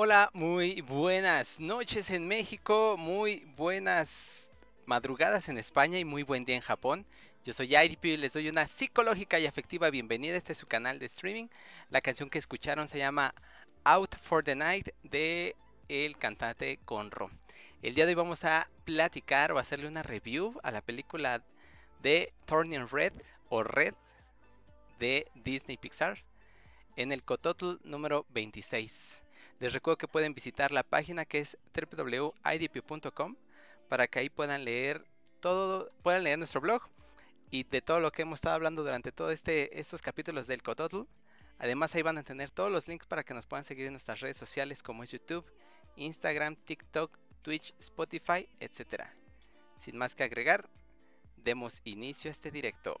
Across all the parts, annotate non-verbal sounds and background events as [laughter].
Hola, muy buenas noches en México, muy buenas madrugadas en España y muy buen día en Japón. Yo soy IDP y les doy una psicológica y afectiva bienvenida. Este es su canal de streaming. La canción que escucharon se llama Out for the Night de el cantante Conro. El día de hoy vamos a platicar o hacerle una review a la película de Turning Red o Red de Disney Pixar en el Cototl número 26. Les recuerdo que pueden visitar la página que es www.idp.com para que ahí puedan leer todo, puedan leer nuestro blog y de todo lo que hemos estado hablando durante todos este, estos capítulos del Cototl. Además ahí van a tener todos los links para que nos puedan seguir en nuestras redes sociales como es YouTube, Instagram, TikTok, Twitch, Spotify, etc. Sin más que agregar, demos inicio a este directo.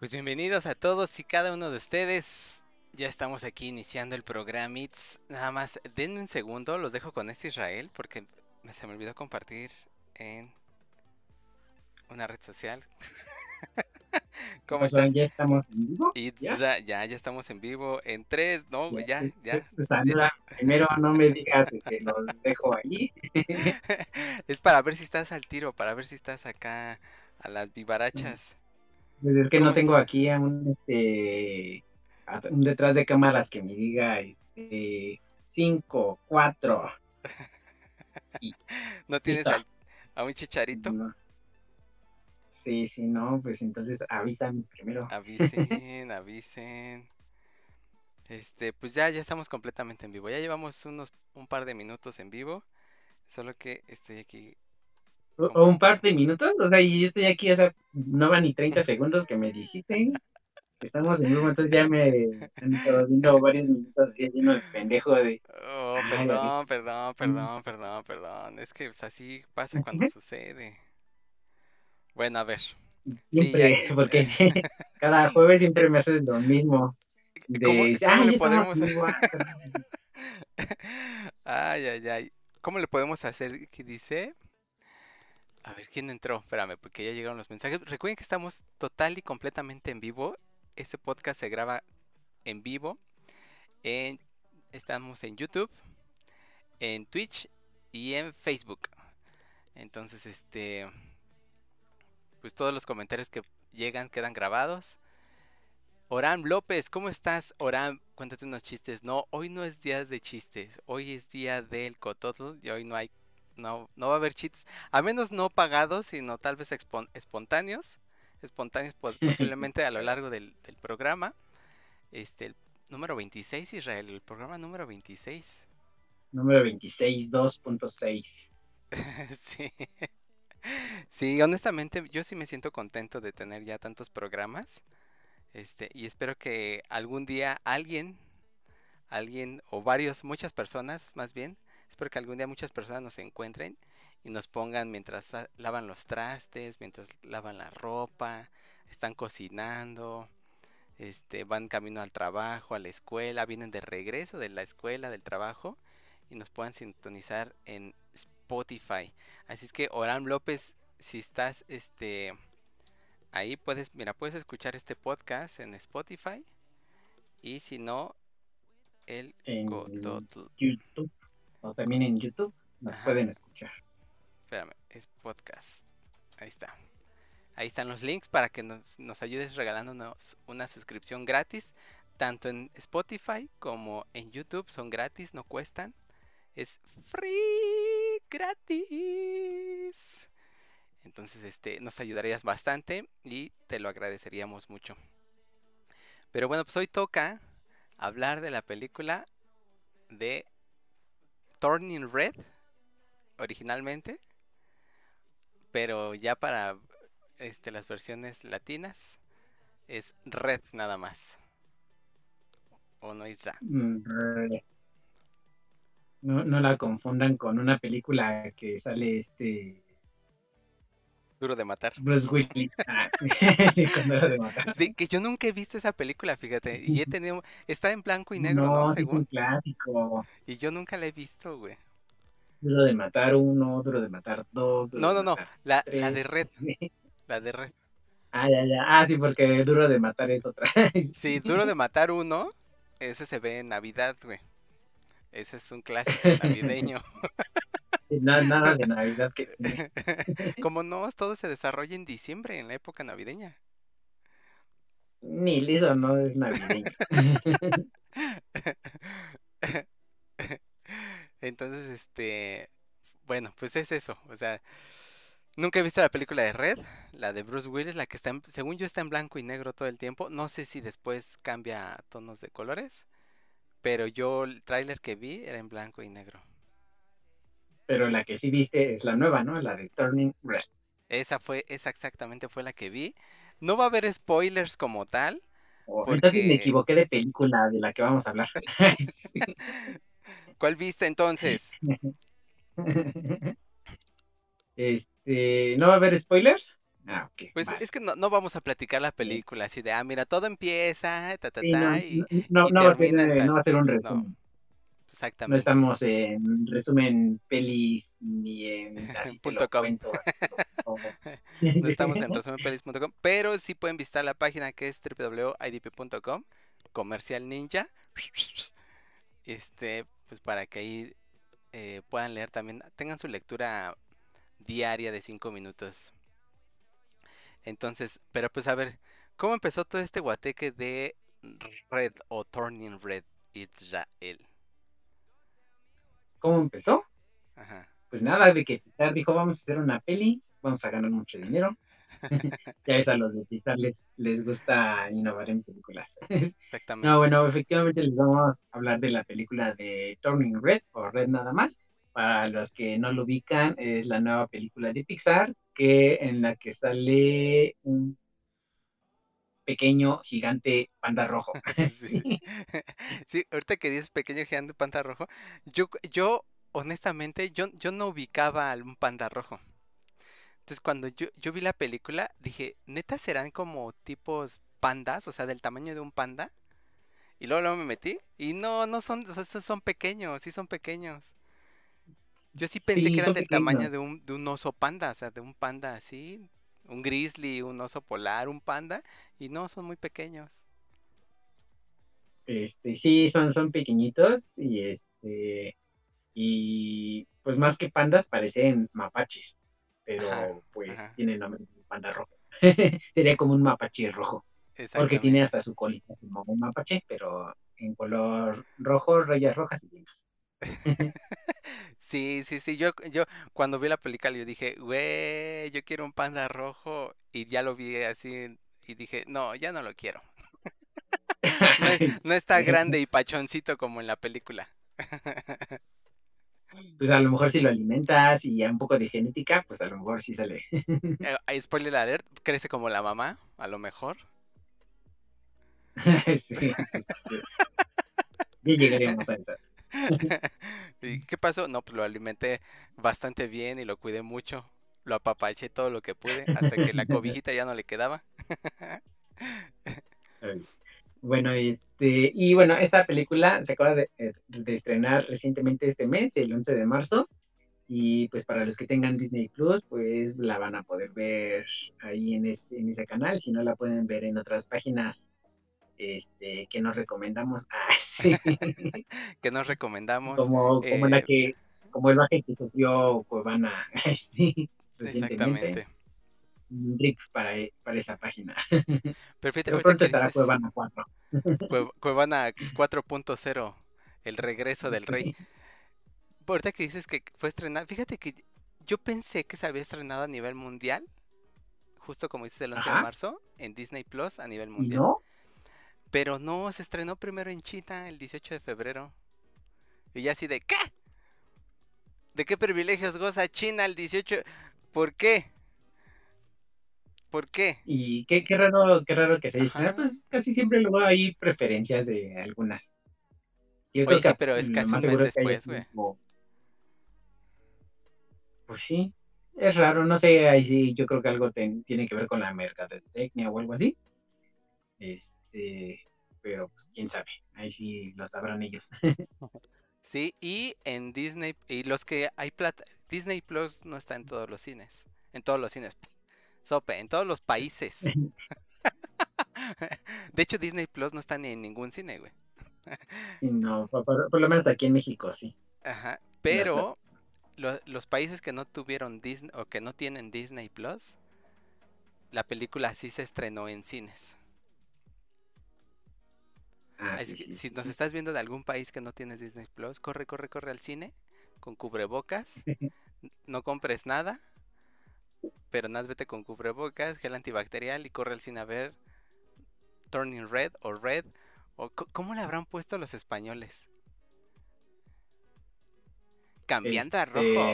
Pues bienvenidos a todos y cada uno de ustedes. Ya estamos aquí iniciando el programa. Nada más, denme un segundo, los dejo con este Israel porque se me olvidó compartir en una red social. [laughs] ¿Cómo estás? Ya estamos en vivo. ¿Ya? ya, ya, estamos en vivo en tres, no, ya, ya. Sandra, primero no me digas que los dejo ahí. [laughs] es para ver si estás al tiro, para ver si estás acá a las [laughs] vivarachas. Pues es que no tengo aquí a un, este, un detrás de cámaras que me diga este, cinco, cuatro. [laughs] ¿No tienes a un chicharito? Sí, sí, no, pues entonces avísame primero. Avisen, [laughs] avisen. Este, pues ya, ya estamos completamente en vivo. Ya llevamos unos un par de minutos en vivo. Solo que estoy aquí o, un par de minutos, o sea, y yo estoy aquí, o sea, no van ni 30 segundos que me dijiste estamos en vivo, entonces ya me han estado viendo varios minutos así lleno de pendejo de... Oh, perdón, perdón, perdón, perdón, perdón, es que pues, así pasa cuando sucede. Bueno, a ver. Siempre, porque sí, [laughs] cada jueves siempre me haces lo mismo. De, ¿Cómo, ¿cómo le podremos... [laughs] ay, ay, ay. ¿Cómo le podemos hacer? ¿Qué dice? A ver, ¿quién entró? Espérame, porque ya llegaron los mensajes. Recuerden que estamos total y completamente en vivo. Este podcast se graba en vivo. Estamos en YouTube, en Twitch y en Facebook. Entonces, este... Pues todos los comentarios que llegan quedan grabados. Oram López, ¿cómo estás? Oram, cuéntate unos chistes. No, hoy no es día de chistes. Hoy es día del cototl y hoy no hay no, no va a haber cheats, a menos no pagados, sino tal vez espontáneos, espontáneos [laughs] posiblemente a lo largo del, programa. Este, el número 26, Israel, el programa número 26. Número 26, 2.6. [laughs] sí. Sí, honestamente, yo sí me siento contento de tener ya tantos programas. Este, y espero que algún día alguien, alguien o varios, muchas personas más bien, Espero que algún día muchas personas nos encuentren y nos pongan mientras lavan los trastes, mientras lavan la ropa, están cocinando, este, van camino al trabajo, a la escuela, vienen de regreso de la escuela, del trabajo y nos puedan sintonizar en Spotify. Así es que Oram López, si estás este ahí puedes, mira, puedes escuchar este podcast en Spotify y si no el en YouTube o también en YouTube. nos Ajá. pueden escuchar. Espérame, es podcast. Ahí está. Ahí están los links para que nos, nos ayudes regalándonos una suscripción gratis. Tanto en Spotify como en YouTube. Son gratis, no cuestan. Es free gratis. Entonces, este, nos ayudarías bastante y te lo agradeceríamos mucho. Pero bueno, pues hoy toca hablar de la película de Turning Red originalmente, pero ya para este, las versiones latinas es Red nada más. ¿O no Isra? Mm, re- No, no la confundan con una película que sale este Duro de matar. Bruce Willis. Ah, [laughs] sí, con Duro de matar. Sí, que yo nunca he visto esa película, fíjate. Y he tenido, está en blanco y negro, ¿no? No, sí, es Según. un clásico. Y yo nunca la he visto, güey. Duro de matar uno, duro de matar dos. duro No, no, no. La, la de Red, [laughs] la de Red. Ah, ya, ya. Ah, sí, porque duro de matar es otra. [laughs] Sí, Duro de matar uno, ese se ve en Navidad, güey. Ese es un clásico navideño. Nada, nada de [laughs] Navidad que. [laughs] Como no, todo se desarrolla en diciembre, en la época navideña. Ni liso no es navideño. [laughs] Entonces, este, bueno, pues es eso. O sea, nunca he visto la película de Red, la de Bruce Willis, la que está, en- según yo, está en blanco y negro todo el tiempo. No sé si después cambia tonos de colores, pero yo el tráiler que vi era en blanco y negro. Pero la que sí viste es la nueva, ¿no? La de Turning Red. Esa fue, esa exactamente fue la que vi. No va a haber spoilers como tal. Oh, Entonces me equivoqué de película de la que vamos a hablar. [laughs] Sí. ¿Cuál viste entonces? [laughs] Este, ¿no va a haber spoilers? Ah, ok. Pues vale. es que no, no vamos a platicar la película así de, ah, mira, todo empieza, ta, ta, Sí, ta, no, y no, no, y no termina no va a ser un Pues no, resumen. No exactamente. estamos en resumen pelis ni en [laughs] así Punto com. cuento. o- [laughs] No estamos en [laughs] resumenpelis.com, pero sí pueden visitar la página que es www.idp.com, comercial ninja. Este, pues para que ahí eh, puedan leer también, tengan su lectura diaria de 5 minutos. Entonces, pero pues a ver, ¿cómo empezó todo este guateque de Red o Turning Red Israel? ¿Cómo empezó? Ajá. Pues nada, de que Pixar dijo, vamos a hacer una peli, vamos a ganar mucho dinero. [laughs] [laughs] ya es a los de Pixar les, les gusta innovar en películas. [laughs] Exactamente. No, bueno, efectivamente les vamos a hablar de la película de Turning Red o Red nada más. Para los que no lo ubican, es la nueva película de Pixar que en la que sale un pequeño gigante panda rojo. [laughs] [laughs] Sí. Sí, ahorita que dices pequeño gigante panda rojo, yo, yo honestamente, yo, yo no ubicaba a un panda rojo. Entonces cuando yo, yo vi la película, dije, ¿neta serán como tipos pandas? O sea, del tamaño de un panda. Y luego, luego me metí y no, no son, o sea, son pequeños, sí son pequeños. Yo sí pensé Sí, que eran del tamaño de un, de un oso panda, o sea, de un panda así, un grizzly, un oso polar, un panda, y no, son muy pequeños. Este, sí, son, son pequeñitos y este y pues más que pandas parecen mapaches, pero Ajá, pues ajá. tiene el nombre de panda rojo. [laughs] Sería como un mapache rojo, porque tiene hasta su colita como un mapache, pero en color rojo, rayas rojas y demás. [laughs] Sí, sí, sí. Yo, yo cuando vi la película yo dije, güey, yo quiero un panda rojo y ya lo vi así y dije, no, ya no lo quiero. [laughs] No, es- [laughs] no está [laughs] grande y pachoncito como en la película. Pues a lo mejor si lo alimentas y ya un poco de genética, pues a lo mejor sí sale. Eh, spoiler alert, crece como la mamá, a lo mejor. Sí, sí, sí. Ya llegaremos a eso. [laughs] ¿Y qué pasó? No, pues lo alimenté bastante bien y lo cuidé mucho. Lo apapaché todo lo que pude hasta que la [laughs] cobijita ya no le quedaba. [laughs] Bueno, este, y bueno, esta película se acaba de, eh, de estrenar recientemente este mes, el 11 de marzo, y pues para los que tengan Disney Plus, pues la van a poder ver ahí en, es- en ese canal, si no la pueden ver en otras páginas este, que nos recomendamos. [laughs] Ah, sí, [laughs] Que nos recomendamos. como, como eh, la que como el baje que sufrió Cuevana [laughs] este, recientemente. Exactamente. Rip para, para esa página. Pero fíjate, Pero pronto estará Cuevana 4. Cue- Cuevana 4.0, el regreso del rey. Sí. Ahorita que dices que fue estrenado, fíjate que yo pensé que se había estrenado a nivel mundial, justo como dices el 11 de marzo, en Disney Plus a nivel ¿Y mundial. no? Pero no, se estrenó primero en China el 18 de febrero. Y ya así de, ¿qué? ¿De qué privilegios goza China el 18? ¿Por qué? ¿Por qué? Y qué, qué raro, qué raro que se. Ajá. Pues casi siempre luego hay preferencias de algunas. Yo Oye, sí, que pero es casi un mes después, güey. como- Pues sí, es raro, no sé, ahí sí, yo creo que algo ten- tiene que ver con la mercadotecnia o algo así. Este, pero pues quién sabe, ahí sí lo sabrán ellos. [laughs] Sí, y en Disney, y los que hay plata, Disney Plus no está en todos los cines, en todos los cines, [laughs] sope, en todos los países. [laughs] De hecho, Disney Plus no está ni en ningún cine, güey. Sí, no, por, lo menos aquí en México sí. Ajá, pero lo- los países que no tuvieron Disney o que no tienen Disney Plus, la película sí se estrenó en cines. Ah, Así sí, que sí, si sí, nos estás viendo de algún país que no tienes Disney Plus, corre, corre, corre al cine con cubrebocas. [laughs] no compres nada, pero nada, vete con cubrebocas, gel antibacterial y corre al cine a ver Turning Red o Red. O, ¿Cómo le habrán puesto los españoles? Cambiando a rojo,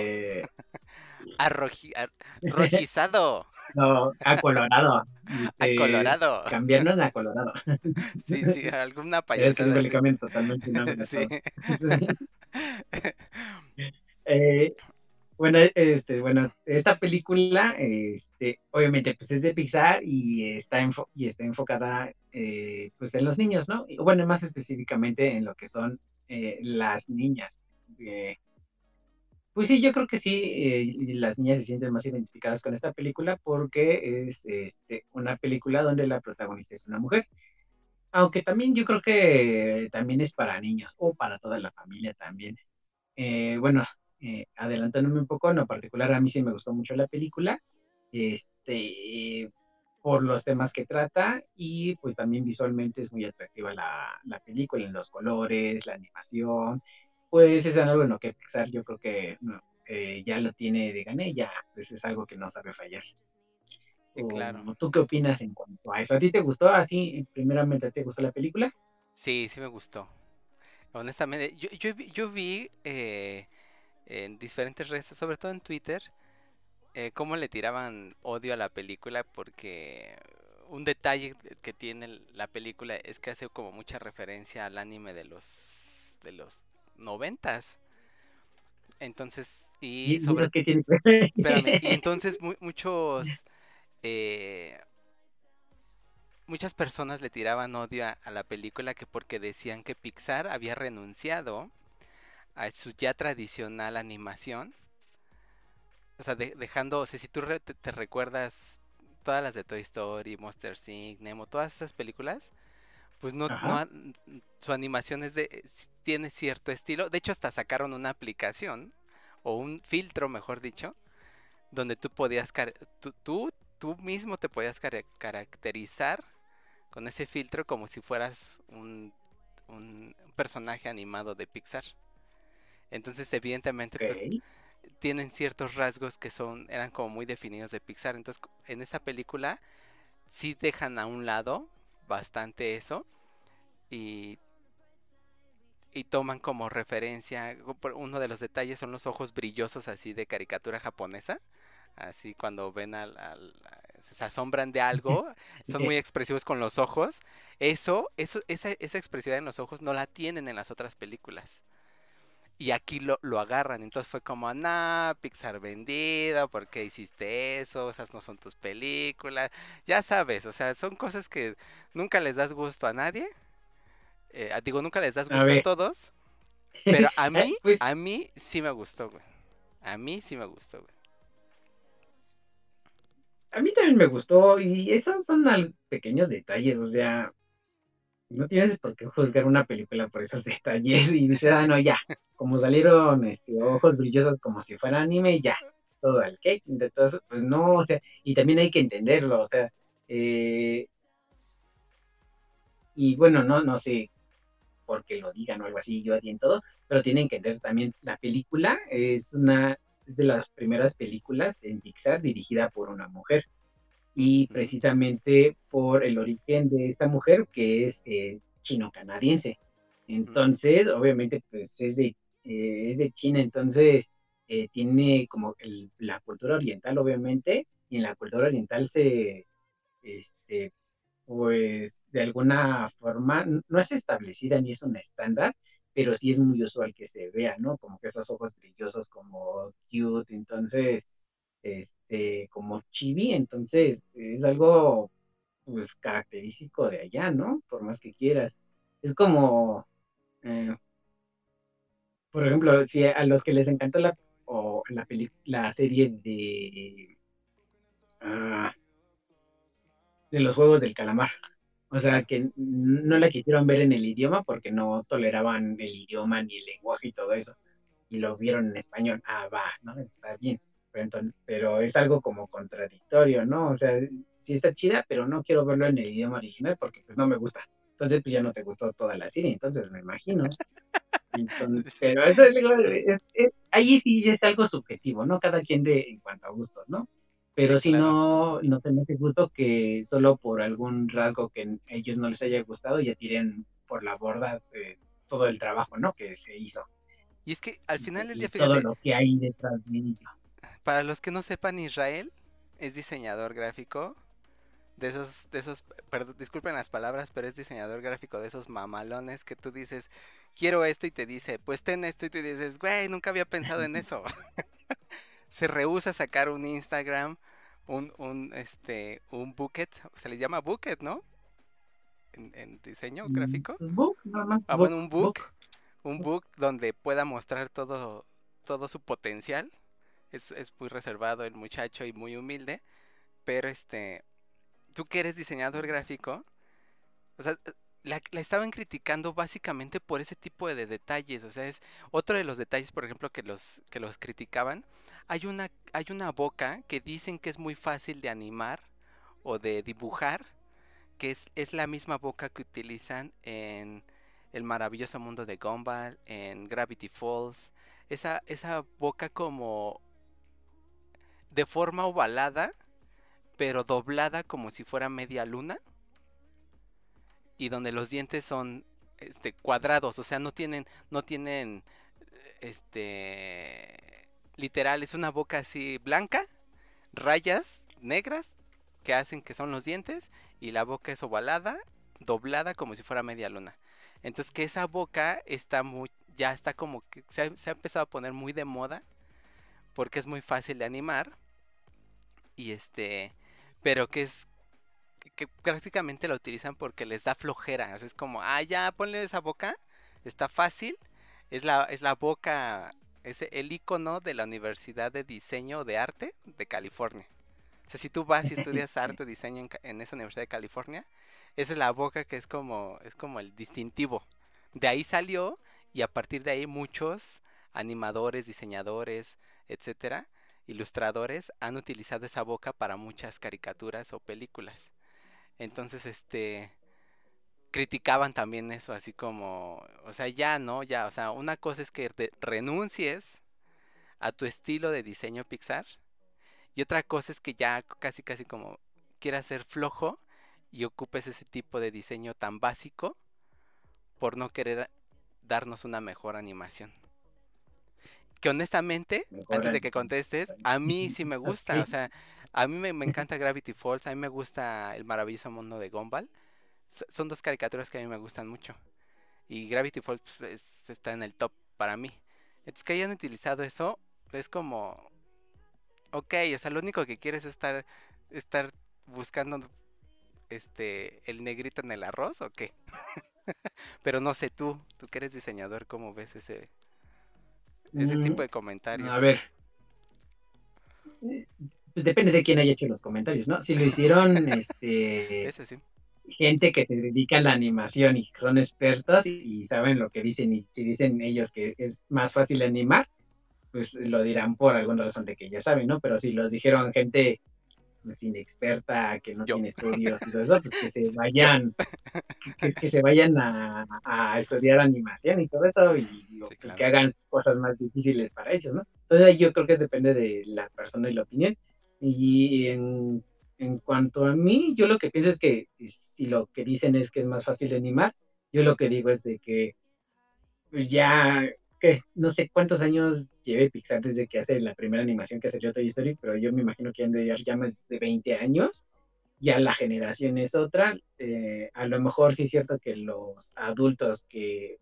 Este, [laughs] a roji- a- [laughs] rojizado, no, a Colorado. [laughs] a colorado. Cambiaron a Colorado. Sí, sí, alguna Es payasada así. simbólicamente totalmente Sí. Eh, bueno, este, bueno, esta película, este, obviamente, pues es de Pixar y está, enfo- y está enfocada, eh, pues en los niños, ¿no? Y, bueno, más específicamente en lo que son eh, las niñas. Eh, pues sí, yo creo que sí, eh, las niñas se sienten más identificadas con esta película porque es este, una película donde la protagonista es una mujer. Aunque también yo creo que también es para niños o para toda la familia también. Eh, bueno, eh, adelantándome un poco, en lo particular a mí sí me gustó mucho la película, este, por los temas que trata y pues también visualmente es muy atractiva la, la película, en los colores, la animación, pues es algo en lo que Pixar yo creo que no, eh, ya lo tiene de gané, ya pues es algo que no sabe fallar. Sí, claro. ¿O ¿Tú qué opinas en cuanto a eso? ¿A ti te gustó así, primeramente, te gustó la película? Sí, sí me gustó. Honestamente, yo, yo, vi- yo vi eh, en diferentes redes, sobre todo en Twitter, eh, cómo le tiraban odio a la película porque un detalle que tiene la película es que hace como mucha referencia al anime de los de los noventas. Entonces, y ¿Y sobre tiene que ver? Espérame, y [laughs] entonces mu- muchos eh, muchas personas le tiraban odio a, a la película que porque decían que Pixar había renunciado a su ya tradicional animación. O sea, de- dejando, o sea, si tú re- te, te recuerdas todas las de Toy Story, Monster Inc., Nemo, todas esas películas, pues no, no su animación es de, tiene cierto estilo. De hecho, hasta sacaron una aplicación o un filtro, mejor dicho, donde tú podías, tú, tú, tú mismo te podías cara- caracterizar con ese filtro como si fueras un, un personaje animado de Pixar. Entonces, evidentemente, pues, tienen ciertos rasgos que son, eran como muy definidos de Pixar. Entonces, en esta película sí dejan a un lado bastante eso y, y toman como referencia, uno de los detalles son los ojos brillosos así de caricatura japonesa, así cuando ven al, al- se asombran de algo, [laughs] son muy expresivos con los ojos. Eso, eso, esa, esa expresividad en los ojos no la tienen en las otras películas. Y aquí lo, lo agarran, entonces fue como, nah, Pixar vendido, ¿por qué hiciste eso? Esas no son tus películas. Ya sabes, o sea, son cosas que nunca les das gusto a nadie. Eh, digo, nunca les das gusto a todos. Pero [laughs] a mí, pues- a mí sí me gustó, güey. A mí sí me gustó, güey. A mí también me gustó y esos son pequeños detalles, o sea, no tienes por qué juzgar una película por esos [laughs] detalles y dices, ah, no, ya, como salieron este, ojos brillosos como si fuera anime, ya, todo al cake. Entonces, pues no, o sea, y también hay que entenderlo, o sea, eh, y bueno, no, no sé por qué lo digan o algo así, yo en todo, pero tienen que entender también la película es una es de las primeras películas en Pixar dirigida por una mujer y precisamente por el origen de esta mujer que es eh, chino-canadiense. Entonces, obviamente, pues es de, eh, es de China, entonces eh, tiene como la cultura oriental, obviamente, y en la cultura oriental se, este, pues de alguna forma, no es establecida ni es un estándar, pero sí es muy usual que se vea, ¿no? Como que esos ojos brillosos como cute, entonces, este, como chibi, entonces es algo, pues, característico de allá, ¿no? Por más que quieras. Es como, eh, por ejemplo, si a los que les encantó la, o la, serie de, ah, de los Juegos del Calamar, o sea, que no la quisieron ver en el idioma porque no toleraban el idioma ni el lenguaje y todo eso. Y lo vieron en español. Ah, va, ¿no? Está bien. Pero, es algo como contradictorio, ¿no? O sea, sí está chida, pero no quiero verlo en el idioma original porque pues no me gusta. Entonces, pues ya no te gustó toda la serie, entonces me imagino. [laughs] pero eso es, ahí sí es algo subjetivo, ¿no? Cada quien de en cuanto a gustos, ¿no? Pero si no, no tenés gusto que solo por algún rasgo que a ellos no les haya gustado ya tiren por la borda todo el trabajo, ¿no? Que se hizo. Y es que al final del día, fíjate, todo lo que hay detrás de ello. Para los que no sepan, Israel es diseñador gráfico de esos, de esos, perdón, disculpen las palabras, pero es diseñador gráfico de esos mamalones que tú dices, quiero esto y te dice, pues ten esto y te dices, güey, nunca había pensado en eso. [laughs] [laughs] se rehúsa a sacar un Instagram, un, un, este, un bucket, se le llama bucket, ¿no? En, diseño mm, gráfico. Book, ah, bueno, un book, un book donde pueda mostrar todo, todo su potencial. Es, muy reservado el muchacho y muy humilde, pero este, tú que eres diseñador gráfico, o sea, la, estaban criticando básicamente por ese tipo de, detalles. O sea, es otro de los detalles, por ejemplo, que los, que los criticaban. Hay una, hay una boca que dicen que es muy fácil de animar o de dibujar, que es, es la misma boca que utilizan en El maravilloso mundo de Gumball, en Gravity Falls. Esa, esa boca como de forma ovalada, pero doblada como si fuera media luna y donde los dientes son este cuadrados, o sea, no tienen no tienen este literal es una boca así blanca, rayas negras que hacen que son los dientes y la boca es ovalada, doblada como si fuera media luna. Entonces que esa boca está muy ya está como que se se ha empezado a poner muy de moda porque es muy fácil de animar y este pero que es que prácticamente la utilizan porque les da flojera. es como, ah, ya, ponle esa boca, está fácil. Es la, es la boca, es el icono de la Universidad de Diseño de Arte de California. O sea, si tú vas y [laughs] estudias arte o diseño en, en, esa Universidad de California, esa es la boca que es como, es como el distintivo. De ahí salió y a partir de ahí muchos animadores, diseñadores, etcétera, ilustradores han utilizado esa boca para muchas caricaturas o películas. Entonces, este, criticaban también eso, así como, o sea, ya, ¿no? Ya, o sea, una cosa es que renuncies a tu estilo de diseño Pixar y otra cosa es que ya casi, casi como quieras ser flojo y ocupes ese tipo de diseño tan básico por no querer darnos una mejor animación. Que honestamente, antes de que contestes, a mí sí [laughs] me gusta, o sea, a mí me, [laughs] encanta Gravity Falls, a mí me gusta El maravilloso mundo de Gumball. son dos caricaturas que a mí me gustan mucho. Y Gravity Falls pues, está en el top para mí. Entonces que hayan utilizado eso es como... Ok, o sea, lo único que quieres es estar, estar buscando este el negrito en el arroz o qué. [laughs] Pero no sé tú, tú que eres diseñador, ¿cómo ves ese, ese tipo de comentarios? A ver, pues depende de quién haya hecho los comentarios, ¿no? Si lo hicieron, [laughs] este... Ese sí. gente que se dedica a la animación y que son expertos y, saben lo que dicen y si dicen ellos que es más fácil animar, pues lo dirán por alguna razón de que ya saben, ¿no? Pero si los dijeron gente pues, inexperta, que no tiene estudios y todo [laughs] eso, pues que se vayan, que, se vayan a, estudiar animación y todo eso y pues que hagan cosas más difíciles para ellos, ¿no? Entonces yo creo que depende de la persona y la opinión. Y en en cuanto a mí, yo lo que pienso es que si lo que dicen es que es más fácil animar, yo lo que digo es de que pues ya, no sé cuántos años lleve Pixar desde que hace la primera animación que salió Toy Story, pero yo me imagino que han de ya más de 20 años, ya la generación es otra. Eh, a lo mejor sí es cierto que los adultos que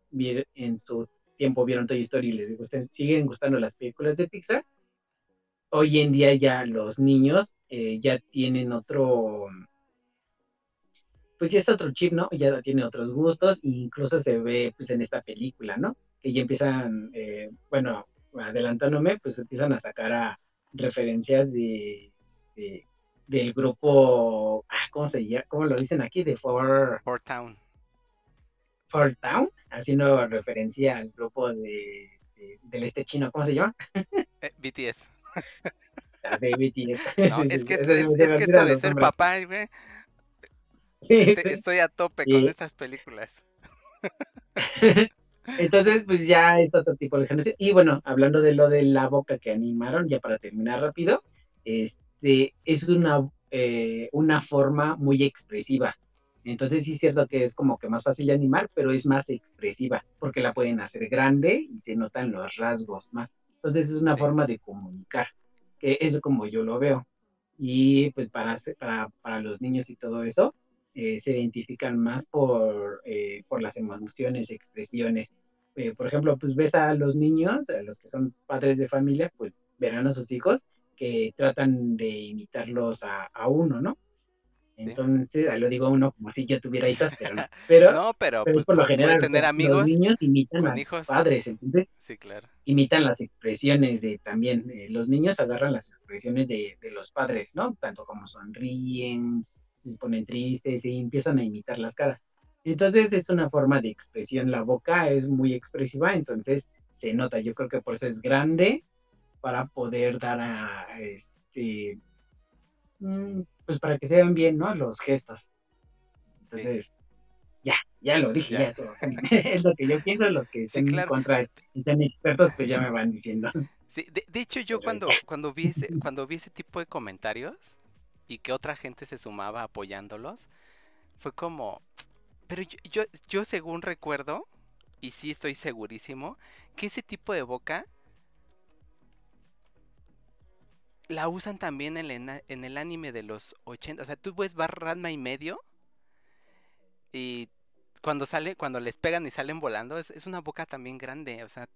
en su tiempo vieron Toy Story les gusten, siguen gustando las películas de Pixar, hoy en día ya los niños eh, ya tienen otro, pues ya es otro chip, ¿no? Ya tiene otros gustos e incluso se ve pues en esta película, ¿no? Que ya empiezan, eh, bueno, adelantándome, pues empiezan a sacar a referencias de, este, del grupo, ah, ¿cómo se llama? ¿Cómo lo dicen aquí? De Four, Four Town. Four Town, haciendo referencia al grupo de, este, del este chino, ¿cómo se llama? [laughs] BTS. [laughs] es que, [laughs] es, que esto de ser papá, güey. Estoy a tope con estas películas. Entonces, pues ya es otro tipo de generación. Y bueno, hablando de lo de la boca que animaron, ya para terminar rápido, este es una, eh, una forma muy expresiva. Entonces sí es cierto que es como que más fácil de animar, pero es más expresiva, porque la pueden hacer grande y se notan los rasgos más. Entonces es una forma de comunicar, que es como yo lo veo. Y pues para, para, para los niños y todo eso, eh, se identifican más por, eh, por las emociones, expresiones. Eh, por ejemplo, pues ves a los niños, a los que son padres de familia, pues verán a sus hijos que tratan de imitarlos a, a uno, ¿no? Entonces, lo digo uno como si yo tuviera hijos, pero no. [laughs] Pero, no, pero, pues, por lo general, tener amigos los niños imitan a hijos. padres, entonces sí, claro. imitan las expresiones de también, eh, los niños agarran las expresiones de, de, los padres, ¿no? Tanto como sonríen, se ponen tristes y empiezan a imitar las caras. Entonces es una forma de expresión, la boca es muy expresiva, entonces se nota, yo creo que por eso es grande para poder dar a este mm, pues para que se vean bien, ¿no? Los gestos. Entonces, ya, ya lo dije, ya, todo. [laughs] es lo que yo pienso, los que estén en contra, estén expertos, pues ya me van diciendo. Sí, de, hecho yo cuando, cuando, vi ese, cuando vi ese tipo de comentarios y que otra gente se sumaba apoyándolos, fue como, pero yo, yo, yo según recuerdo, y sí estoy segurísimo, que ese tipo de boca la usan también en, en, el anime de los 80. O sea, tú ves Ranma y medio. Y cuando sale, cuando les pegan y salen volando, es, una boca también grande. O sea.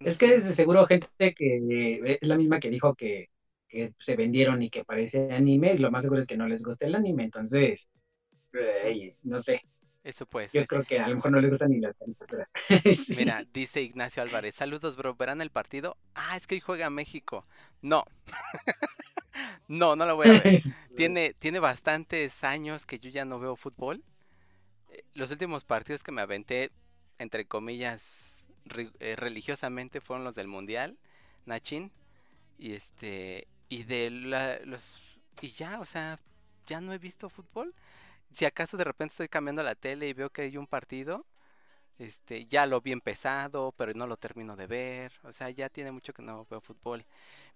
es que es seguro gente que es la misma que dijo que, que, se vendieron y que parece anime. Y lo más seguro es que no les guste el anime. Entonces, no sé. Eso puede ser. Yo creo que a lo mejor no les gustan ni las caricaturas. [laughs] Mira, dice Ignacio Álvarez, saludos bro, ¿verán el partido? Ah, es que hoy juega México. No. [laughs] no, no lo voy a ver. [laughs] Tiene, tiene bastantes años que yo ya no veo fútbol. Eh, los últimos partidos que me aventé, entre comillas, eh, religiosamente fueron los del Mundial, Nachin. Y este, y de los, y ya, o sea, ya no he visto fútbol si acaso de repente estoy cambiando la tele y veo que hay un partido, este, ya lo vi empezado, pero no lo termino de ver. O sea, ya tiene mucho que no veo fútbol.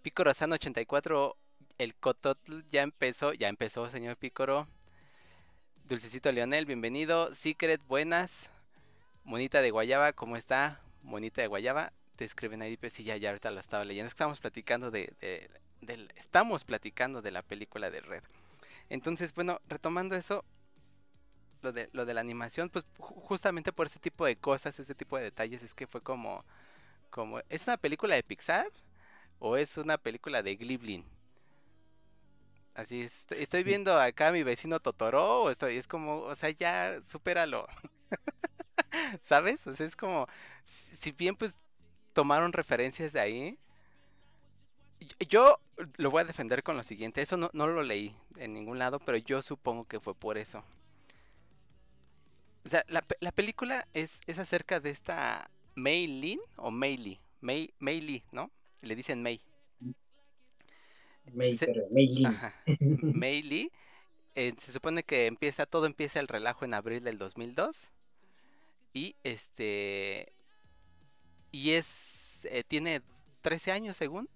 Pícoro 84, el Cototl ya empezó, ya empezó, señor Pícoro. Dulcecito Leonel, bienvenido. Secret, buenas. Monita de Guayaba, ¿cómo está? Monita de Guayaba, te escriben ahí, pues sí, ya, ya ahorita lo estaba leyendo. Estamos platicando de, de, estamos platicando de la película de Red. Entonces, bueno, retomando eso, lo de, lo de la animación, pues justamente por ese tipo de cosas, ese tipo de detalles, es que fue como, como, ¿es una película de Pixar o es una película de Gliblin? Así es, estoy viendo acá a mi vecino Totoro, o estoy, es como, o sea, ya supéralo. [laughs] ¿Sabes? O sea, es como, si bien pues tomaron referencias de ahí, Yo lo voy a defender con lo siguiente. Eso no, no lo leí en ningún lado, pero yo supongo que fue por eso. O sea, la, la película es, es acerca de esta Mei Lin o Mei Li. Mei, Mei Li, ¿no? Le dicen Mei. May, Se- pero Maylin. Ajá. Mei Li. eh, se supone que empieza, todo empieza el relajo en abril del 2002. Y este. Y es. eh, tiene 13 años, según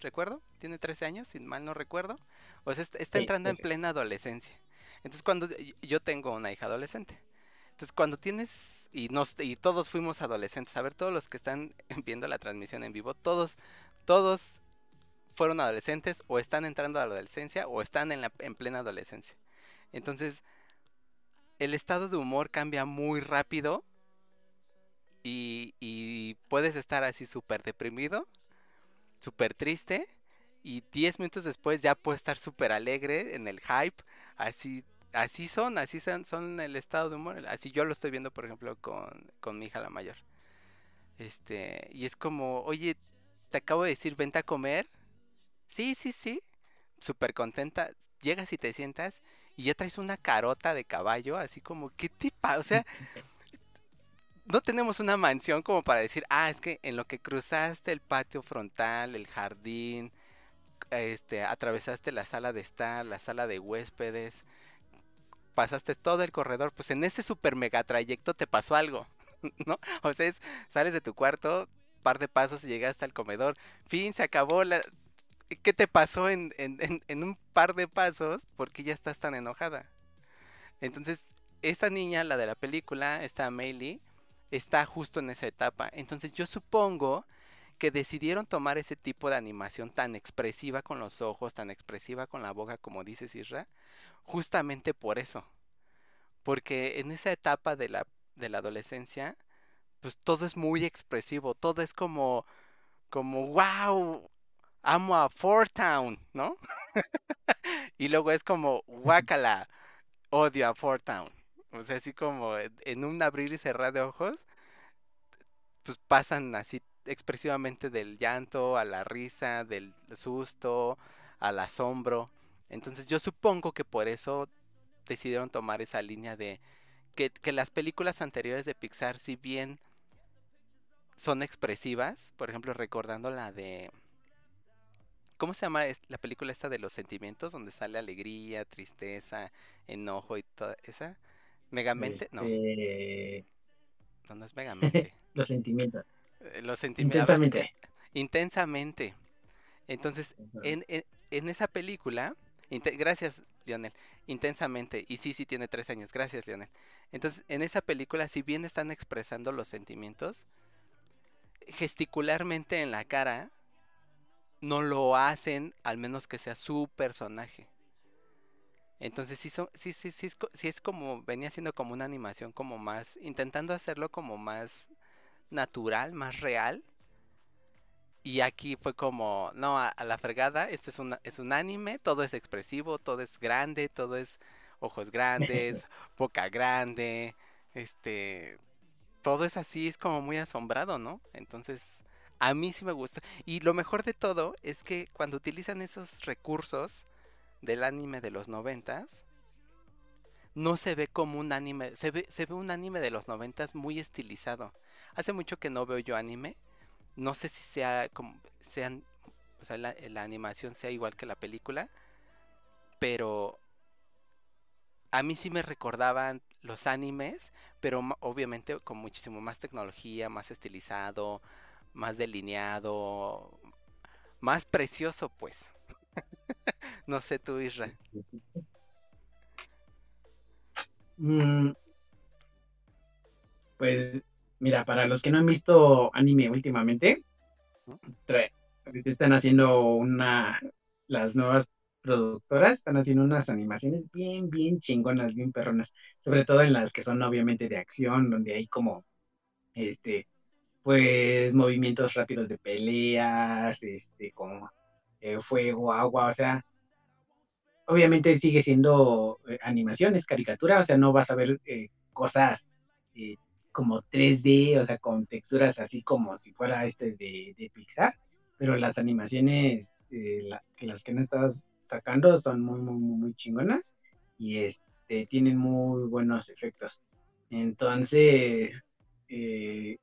recuerdo. Tiene 13 años, si mal no recuerdo. O sea, est- está Sí, entrando en 13. plena adolescencia. Entonces, cuando. Yo tengo una hija adolescente. Entonces, cuando tienes. Y, nos, y todos fuimos adolescentes. A ver, todos los que están [laughs] viendo la transmisión en vivo, todos. Todos fueron adolescentes o están entrando a la adolescencia o están en, la, en plena adolescencia. Entonces, el estado de humor cambia muy rápido y, y puedes estar así súper deprimido, súper triste y 10 minutos después ya puedes estar súper alegre en el hype. Así, así son, así son, son el estado de humor. Así yo lo estoy viendo, por ejemplo, con, con mi hija la mayor. Este, y es como, oye, te acabo de decir, vente a comer. Sí, sí, sí. Súper contenta. Llegas y te sientas y ya traes una carota de caballo, así como, ¿qué te pasa? O sea, [laughs] no tenemos una mansión como para decir, ah, es que en lo que cruzaste el patio frontal, el jardín, este, atravesaste la sala de estar, la sala de huéspedes, pasaste todo el corredor, pues en ese super mega trayecto te pasó algo, [laughs] ¿no? O sea, es, sales de tu cuarto, par de pasos y llegaste al comedor, fin, se acabó la... ¿Qué te pasó en, en, en, un par de pasos? porque ya estás tan enojada? Entonces, esta niña, la de la película, esta Meili, está justo en esa etapa. Entonces, yo supongo que decidieron tomar ese tipo de animación tan expresiva con los ojos, tan expresiva con la boca, como dices Isra, justamente por eso. Porque en esa etapa de la, de la adolescencia, pues todo es muy expresivo, todo es como, como, wow, amo a Fort Town, ¿no? [laughs] y luego es como, guácala, odio a Fort Town. O sea, así como en un abrir y cerrar de ojos, pues pasan así expresivamente del llanto a la risa, del susto, al asombro. Entonces yo supongo que por eso decidieron tomar esa línea de que, que las películas anteriores de Pixar, si bien son expresivas, por ejemplo, recordando la de... ¿Cómo se llama la película esta de los sentimientos? Donde sale alegría, tristeza, enojo y toda esa. Megamente, no, Este, no, no es Megamente. [laughs] los sentimientos. Eh, Los sentimientos. Intensamente. [laughs] Intensamente. Entonces, en, en- en esa película, gracias, Lionel, intensamente, y sí, sí tiene tres años, gracias, Lionel. Entonces, en esa película, si bien están expresando los sentimientos, gesticularmente en la cara, no lo hacen, al menos que sea su personaje. Entonces, sí, son, sí, sí, sí, es, sí es como, venía siendo como una animación como más, intentando hacerlo como más natural, más real. Y aquí fue como, no, a, a la fregada, esto es, una, es un anime, todo es expresivo, todo es grande, todo es ojos grandes, [laughs] boca grande, este, todo es así, es como muy asombrado, ¿no? Entonces, a mí sí me gusta. Y lo mejor de todo es que cuando utilizan esos recursos del anime de los noventas, no se ve como un anime, se ve, se ve un anime de los noventas muy estilizado. Hace mucho que no veo yo anime. No sé si sea como sean, o sea, la, la animación sea igual que la película, pero a mí sí me recordaban los animes, pero obviamente con muchísimo más tecnología, más estilizado, más delineado, más precioso, pues. [laughs] no sé tú, Isra. Mm, Pues mira, para los que no han visto anime últimamente, trae- están haciendo una, las nuevas productoras están haciendo unas animaciones bien, bien chingonas, bien perronas, sobre todo en las que son obviamente de acción, donde hay como, este, pues movimientos rápidos de peleas, este, como eh, fuego, agua, o sea, obviamente sigue siendo eh, animación, es caricatura, o sea, no vas a ver eh, cosas eh, como 3D, o sea, con texturas así como si fuera este de, de Pixar, pero las animaciones eh, las que han estado sacando son muy, muy, muy, muy chingonas y este, tienen muy buenos efectos. Entonces, eh,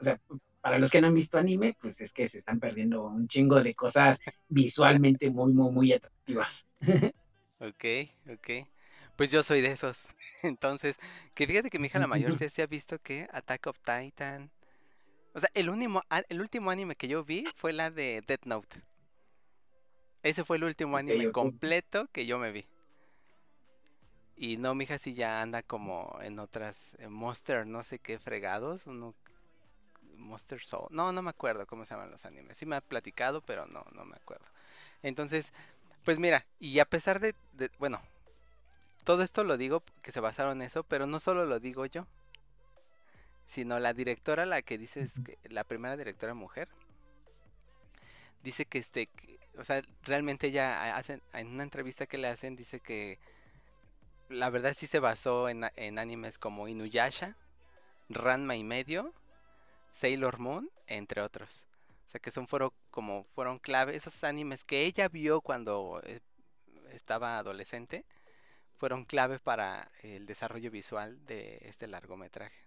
o sea, para los que no han visto anime, pues es que se están perdiendo un chingo de cosas visualmente muy, muy, muy atractivas. [laughs] Ok, ok. Pues yo soy de esos. [laughs] Entonces, que fíjate que mi hija la mayor sí [laughs] se ha visto que Attack of Titan. O sea, el último, el último anime que yo vi fue la de Death Note. Ese fue el último anime completo que yo me vi. Y no, mi hija sí ya anda como en otras eh, Monster, no sé qué fregados, uno Monster Soul. No, no me acuerdo cómo se llaman los animes. Sí me ha platicado, pero no, no me acuerdo. Entonces, pues mira, y a pesar de, de- bueno, todo esto lo digo que se basaron en eso, pero no solo lo digo yo, sino la directora, la que dices, que, la primera directora mujer, dice que este, que- o sea, realmente ella hace, en una entrevista que le hacen, dice que la verdad sí se basó en, en animes como Inuyasha, Ranma y medio, Sailor Moon, entre otros. O sea que son fueron como fueron clave esos animes que ella vio cuando eh, estaba adolescente fueron clave para el desarrollo visual de este largometraje.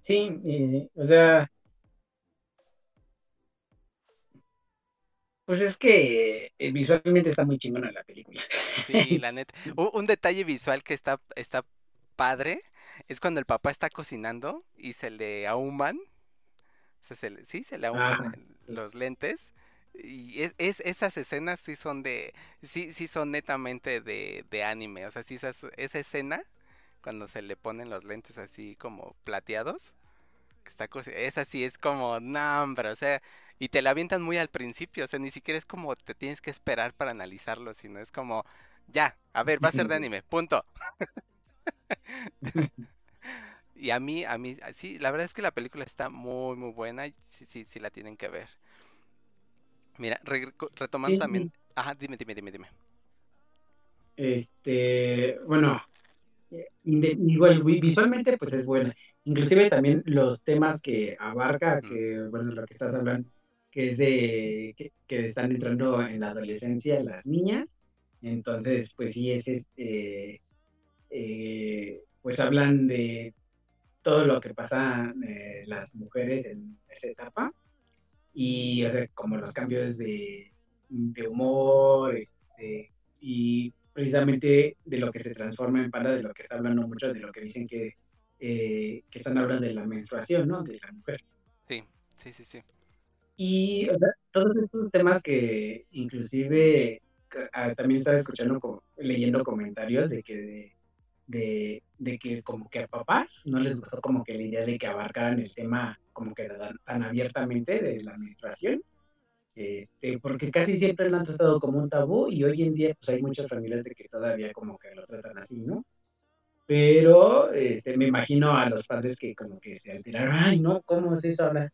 Sí, eh, o sea, pues es que eh, visualmente está muy chingona la película. Sí, [laughs] la neta. U- Un, detalle visual que está, está padre es cuando el papá está cocinando y se le ahuman. o sea, se le- sí, se le ahuman el- los lentes. Y es, es- esas escenas sí son de. Sí, sí son netamente de, de anime. O sea, sí, esas- esa escena, cuando se le ponen los lentes así como plateados. Que está esa sí es como, no, hombre, o sea, y te la avientan muy al principio, o sea, ni siquiera es como te tienes que esperar para analizarlo, sino es como, ya, a ver, va a ser de [laughs] anime, punto. [laughs] Y a mí, a mí, sí, la verdad es que la película está muy, muy buena, sí, sí, sí la tienen que ver. Mira, re- retomando Sí, también, ajá, dime, dime, dime, dime. Este, bueno, eh, igual vi- visualmente pues es buena. Inclusive también los temas que abarca, que bueno, lo que estás hablando, que es de que, que están entrando en la adolescencia las niñas. Entonces, pues sí es este, eh, pues hablan de todo lo que pasa eh, las mujeres en esa etapa y o sea, como los cambios de, de humor este, y precisamente de lo que se transforma en panda, de lo que está hablando mucho, de lo que dicen que, eh, que están hablando de la menstruación, ¿no? De la mujer. Sí, sí, sí, sí. Y o sea, todos estos temas que inclusive ah, también estaba escuchando, leyendo comentarios de que de, que como que a papás no les gustó como que la idea de que abarcaran el tema como que tan, abiertamente de la menstruación, este, porque casi siempre lo han tratado como un tabú y hoy en día pues hay muchas familias de que todavía como que lo tratan así, ¿no? Pero este, me imagino a los padres que como que se alteraron, ay, no, ¿cómo es eso ahora?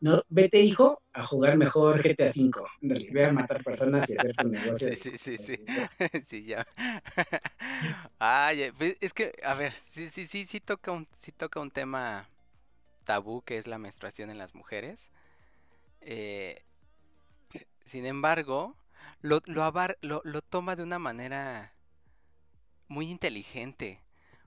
No, vete hijo a jugar mejor GTA V, ve a matar personas y hacer tu negocio. Sí, sí, sí, sí. [laughs] ya. [laughs] Ay, eh, pues, es que, a ver, sí, sí, sí, sí toca un, sí toca un tema tabú que es la menstruación en las mujeres. Eh, sin embargo, lo, lo, abar- lo, lo toma de una manera muy inteligente.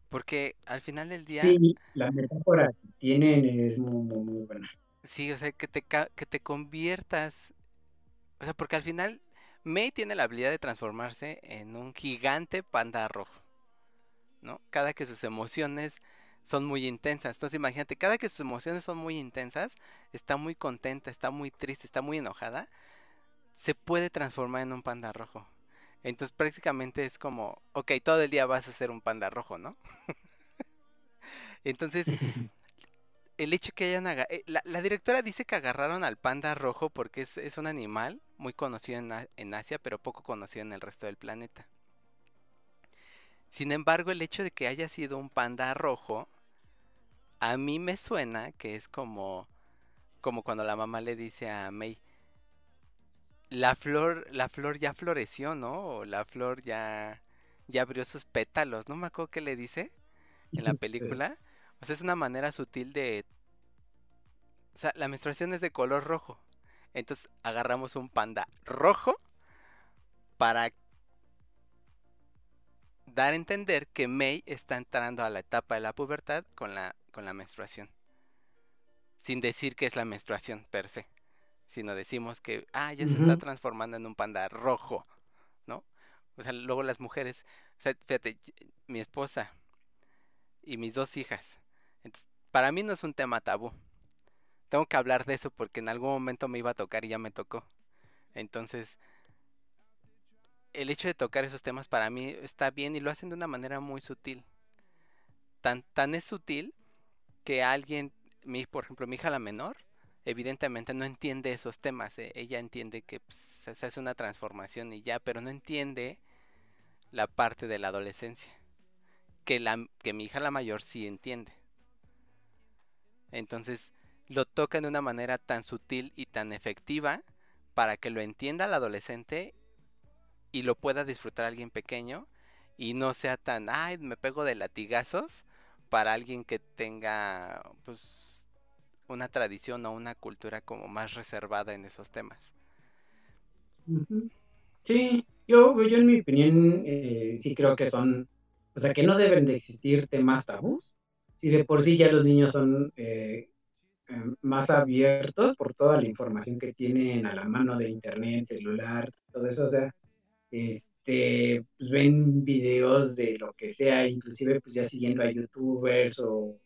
Porque al final del día, Sí, la metáfora que tienen es muy, muy, muy buena. Sí, o sea, que te, que te conviertas. O sea, porque al final Mei tiene la habilidad de transformarse en un gigante panda rojo. ¿No? Cada que sus emociones son muy intensas. Entonces imagínate, cada que sus emociones son muy intensas, está muy contenta, está muy triste, está muy enojada, se puede transformar en un panda rojo. Entonces prácticamente es como, ok, todo el día vas a ser un panda rojo, ¿no? [laughs] Entonces, [laughs] el hecho que hayan... aga- eh, La, la directora dice que agarraron al panda rojo porque es, es un animal muy conocido en Asia, pero poco conocido en el resto del planeta. Sin embargo, el hecho de que haya sido un panda rojo, a mí me suena que es como, como cuando la mamá le dice a May, la flor, la flor ya floreció, ¿no? O la flor ya, ya abrió sus pétalos, ¿no me acuerdo qué le dice en la [laughs] película? O sea, es una manera sutil de sea, la menstruación es de color rojo. Entonces agarramos un panda rojo para dar a entender que May está entrando a la etapa de la pubertad con la, con la menstruación. Sin decir que es la menstruación per se. Sino decimos que, ah, ya se está transformando en un panda rojo. ¿No? O sea, luego las mujeres. O sea, fíjate, mi esposa y mis dos hijas. Para mí no es un tema tabú. Tengo que hablar de eso porque en algún momento me iba a tocar y ya me tocó. Entonces, el hecho de tocar esos temas para mí está bien y lo hacen de una manera muy sutil. Tan, tan es sutil que alguien, mi, por ejemplo, mi hija la menor, evidentemente no entiende esos temas. Eh, ella entiende que pues, se hace una transformación y ya, pero no entiende la parte de la adolescencia. Que, la, que mi hija la mayor sí entiende. Entonces lo tocan de una manera tan sutil y tan efectiva para que lo entienda el adolescente y lo pueda disfrutar alguien pequeño y no sea tan, ay, me pego de latigazos para alguien que tenga pues una tradición o una cultura como más reservada en esos temas. Sí, yo, yo en mi opinión eh, sí creo que son, o sea, que no deben de existir temas tabús. Si de por sí ya los niños son eh, eh, más abiertos por toda la información que tienen a la mano de internet, celular, todo eso, o sea, este, pues ven videos de lo que sea, inclusive pues ya siguiendo a youtubers o,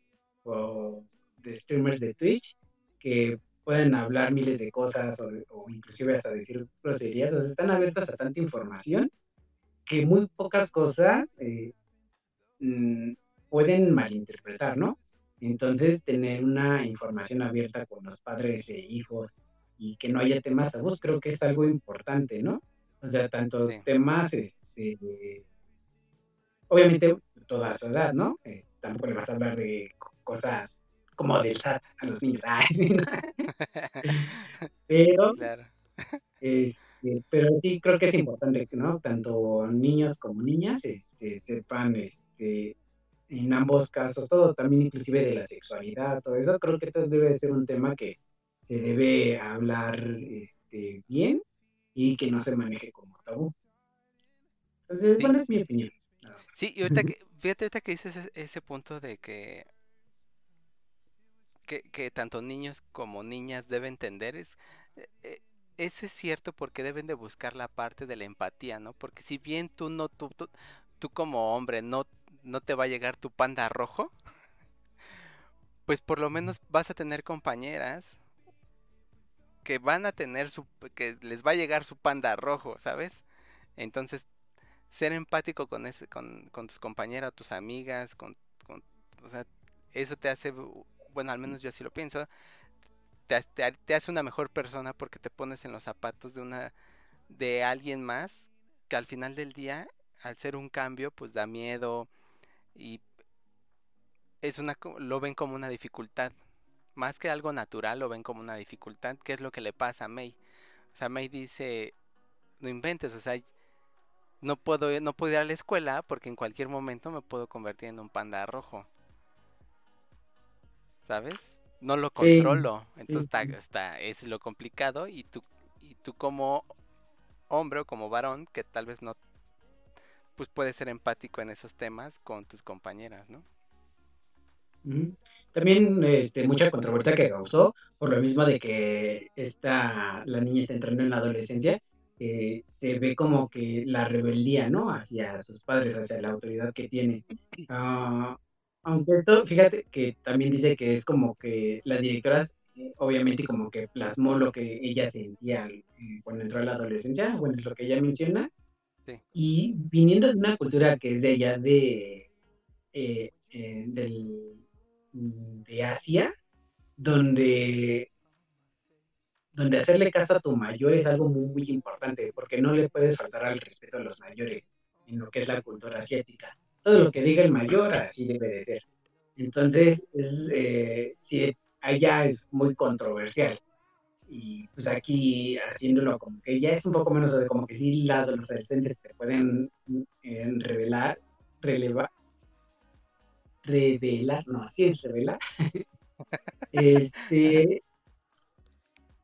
de streamers de Twitch que pueden hablar miles de cosas o, inclusive hasta decir groserías, o sea, están abiertas a tanta información que muy pocas cosas eh, mm, pueden malinterpretar, ¿no? Entonces, tener una información abierta con los padres e hijos y que no haya temas tabús, creo que es algo importante, ¿no? O sea, tanto temas, este, obviamente toda su edad, ¿no? tampoco le vas a hablar de cosas como del SAT a los niños. [laughs] [laughs] pero, [laughs] este, pero sí creo que es importante que, ¿no? Tanto niños como niñas este, sepan este, en ambos casos, todo también inclusive de la sexualidad, todo eso, creo que debe ser un tema que se debe hablar este, bien y que no se maneje como tabú. Entonces, bueno, es mi opinión. Sí, y ahorita que, fíjate ahorita que dices ese, punto de que, que, tanto niños como niñas deben entender, es, eh, eso es cierto porque deben de buscar la parte de la empatía, ¿no? Porque si bien tú no, tú, tú, como hombre no, no te va a llegar tu panda rojo, pues por lo menos vas a tener compañeras que van a tener su, que les va a llegar su panda rojo, ¿sabes? Entonces, ser empático con ese, con, con tus compañeras, tus amigas, con, con, o sea, eso te hace, bueno, al menos yo así lo pienso, te, te, hace una mejor persona porque te pones en los zapatos de una, de alguien más que al final del día, al ser un cambio, pues da miedo y es una, lo ven como una dificultad, más que algo natural, lo ven como una dificultad, ¿Qué es lo que le pasa a May. O sea, May dice, no inventes, o sea, no puedo, no puedo ir a la escuela porque en cualquier momento me puedo convertir en un panda rojo. ¿Sabes? No lo controlo. Entonces está, está, es lo complicado y tú, y tú como hombre o como varón que tal vez no pues puedes ser empático en esos temas con tus compañeras, ¿no? También este, mucha controversia que causó por lo mismo de que esta, la niña está entrando en la adolescencia, eh, se ve como que la rebeldía, ¿no? Hacia sus padres, hacia la autoridad que tiene. [clears throat] Ah, aunque esto, fíjate que también dice que es como que la directora, eh, obviamente, como que plasmó lo que ella sentía eh, cuando entró a la adolescencia, bueno, es lo que ella menciona. Y viniendo de una cultura que es de allá de, del de Asia, donde, donde hacerle caso a tu mayor es algo muy, muy importante, porque no le puedes faltar al respeto a los mayores en lo que es la cultura asiática. Todo lo que diga el mayor, así debe de ser. Entonces, es, eh, allá es muy controversial. Y pues aquí haciéndolo como que ya es un poco menos de como que sí, la, los adolescentes te pueden eh, revelar, relevar, revelar, no, así es revelar, [laughs] este,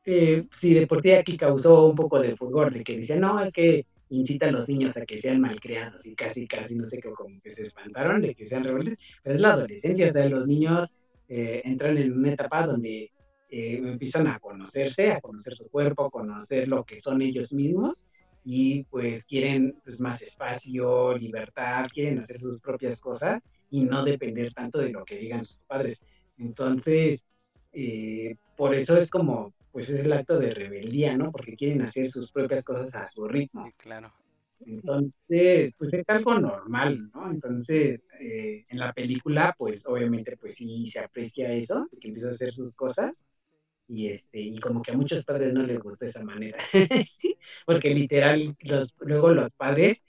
eh, sí, de por sí aquí causó un poco de furor, de que decían, no, es que incita a los niños a que sean malcriados y casi, casi, no sé qué, como que se espantaron de que sean rebeldes, pero es la adolescencia, o sea, los niños eh, entran en una etapa donde eh, empiezan a conocerse, a conocer su cuerpo, a conocer lo que son ellos mismos y pues quieren pues, más espacio, libertad, quieren hacer sus propias cosas y no depender tanto de lo que digan sus padres. Entonces, eh, por eso es como, pues es el acto de rebeldía, ¿no? Porque quieren hacer sus propias cosas a su ritmo. Sí, claro. Entonces, pues es algo normal, ¿no? Entonces, eh, en la película, pues obviamente, pues sí se aprecia eso, que empieza a hacer sus cosas, y este y como que a muchos padres no les gusta esa manera [laughs] ¿sí? porque literal los, luego los padres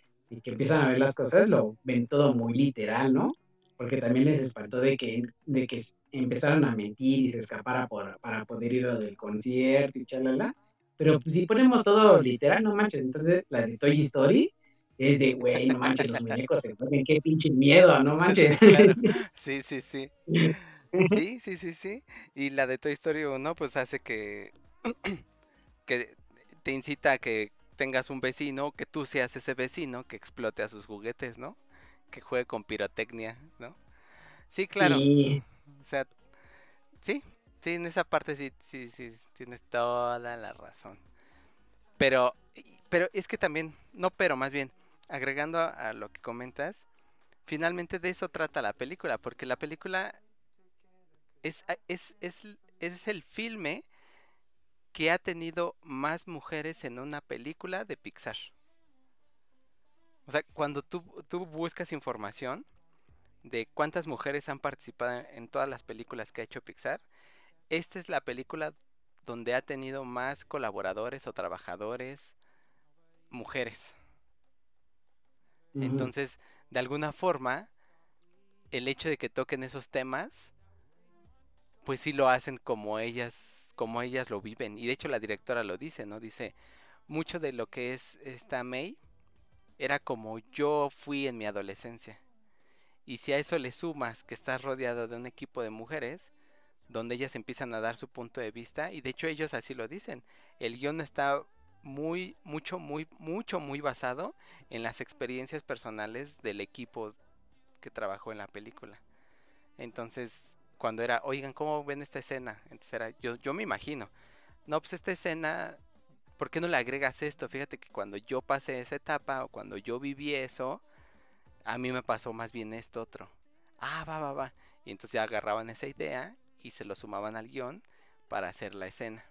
que empiezan a ver las cosas lo ven todo muy literal no porque también les espantó de que de que empezaran a mentir y se escapara por, para poder ir al concierto y chalala pero pues, si ponemos todo literal no manches entonces la de Toy Story es de, güey, no manches, los muñecos se mueven, qué pinche miedo, no manches. [laughs] [laughs] Sí, sí, sí. Sí, sí, sí, sí. Y la de Toy Story 1 pues hace que, [clears throat] que te incita a que tengas un vecino, que tú seas ese vecino que explote a sus juguetes, ¿no? Que juegue con pirotecnia, ¿no? Sí, claro. O sea, sí, sí, en esa parte sí, sí, sí, tienes toda la razón. Pero, pero es que también, no pero, más bien, agregando a lo que comentas, finalmente de eso trata la película, porque la película es, es, es, el filme que ha tenido más mujeres en una película de Pixar. O sea, cuando tú, tú buscas información de cuántas mujeres han participado en todas las películas que ha hecho Pixar, esta es la película donde ha tenido más colaboradores o trabajadores mujeres. Entonces, de alguna forma, el hecho de que toquen esos temas pues sí lo hacen como ellas, como ellas lo viven. Y de hecho la directora lo dice, ¿no? Dice, mucho de lo que es esta May era como yo fui en mi adolescencia. Y si a eso le sumas que estás rodeado de un equipo de mujeres, donde ellas empiezan a dar su punto de vista, y de hecho ellos así lo dicen, el guion está muy, mucho, muy, mucho, muy basado en las experiencias personales del equipo que trabajó en la película. Entonces, cuando era, oigan, ¿cómo ven esta escena? Entonces era, yo, yo me imagino, no, pues esta escena, ¿por qué no le agregas esto? Fíjate que cuando yo pasé esa etapa o cuando yo viví eso, a mí me pasó más bien esto otro. Ah, va, va, va. Y entonces ya agarraban esa idea y se lo sumaban al guion para hacer la escena.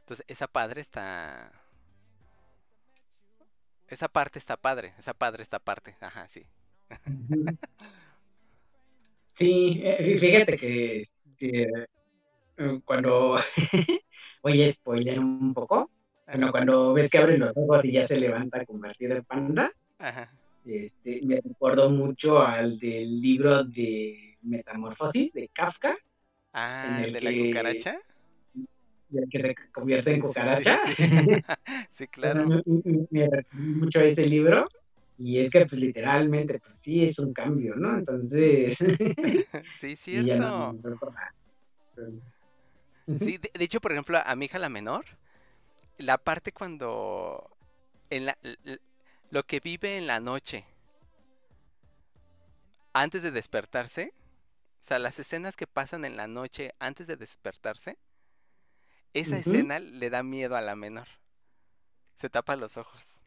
Entonces, esa padre está... Esa parte está padre, esa padre está parte, ajá, sí. Sí, eh, fíjate que, eh, cuando [laughs] voy a spoiler un poco, bueno, cuando ves que abren los ojos y ya se levanta convertido en panda, este, me recuerdo mucho al del libro de Metamorfosis de Kafka. Ah, el de la cucaracha. El que se convierte en cucaracha. Sí, [laughs] claro. [laughs] me, me, mucho ese libro y es que pues literalmente, pues sí es un cambio, ¿no? Entonces... [laughs] sí, cierto. sí, de, hecho, por ejemplo, a mi hija la menor, la parte cuando... En la, lo que vive en la noche, antes de despertarse, o sea, las escenas que pasan en la noche antes de despertarse, esa escena le da miedo a la menor. Se tapa los ojos.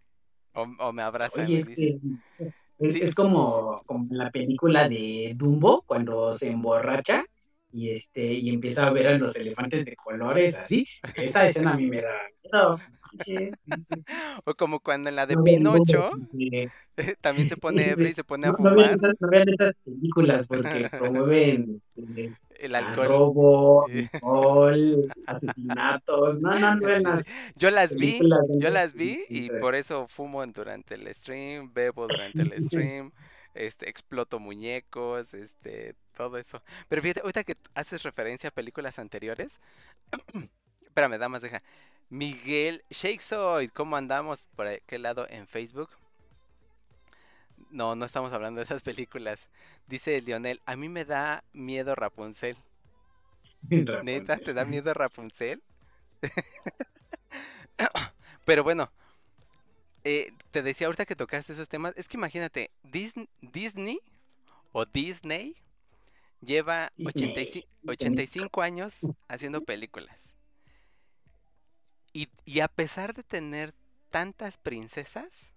O, me abraza. Oye, es, es, como, como en la película de Dumbo, cuando se emborracha y este y empieza a ver a los elefantes de colores así. Esa escena a mí me da [laughs] O como cuando en la de Pinocho también se pone ebrio y se pone a fumar. No, vean estas películas porque [laughs] promueven eh, el alcohol. robo, alcohol, [laughs] asesinatos. No, no, no vean Yo las vi, yo las vi y por eso fumo durante el stream, bebo durante el stream. Este, exploto muñecos, este, todo eso. Pero fíjate, ahorita que haces referencia a películas anteriores, [clears throat] espérame, damas, deja. Miguel Shakesoid, ¿cómo andamos por qué lado en Facebook? No, no estamos hablando de esas películas. Dice Lionel, a mí me da miedo Rapunzel. [laughs] ¿Neta te da miedo Rapunzel? [laughs] Pero bueno, eh, te decía ahorita que tocaste esos temas, es que imagínate, Disney, Disney o Disney lleva Disney. 85, 85 años haciendo películas. Y, y a pesar de tener tantas princesas,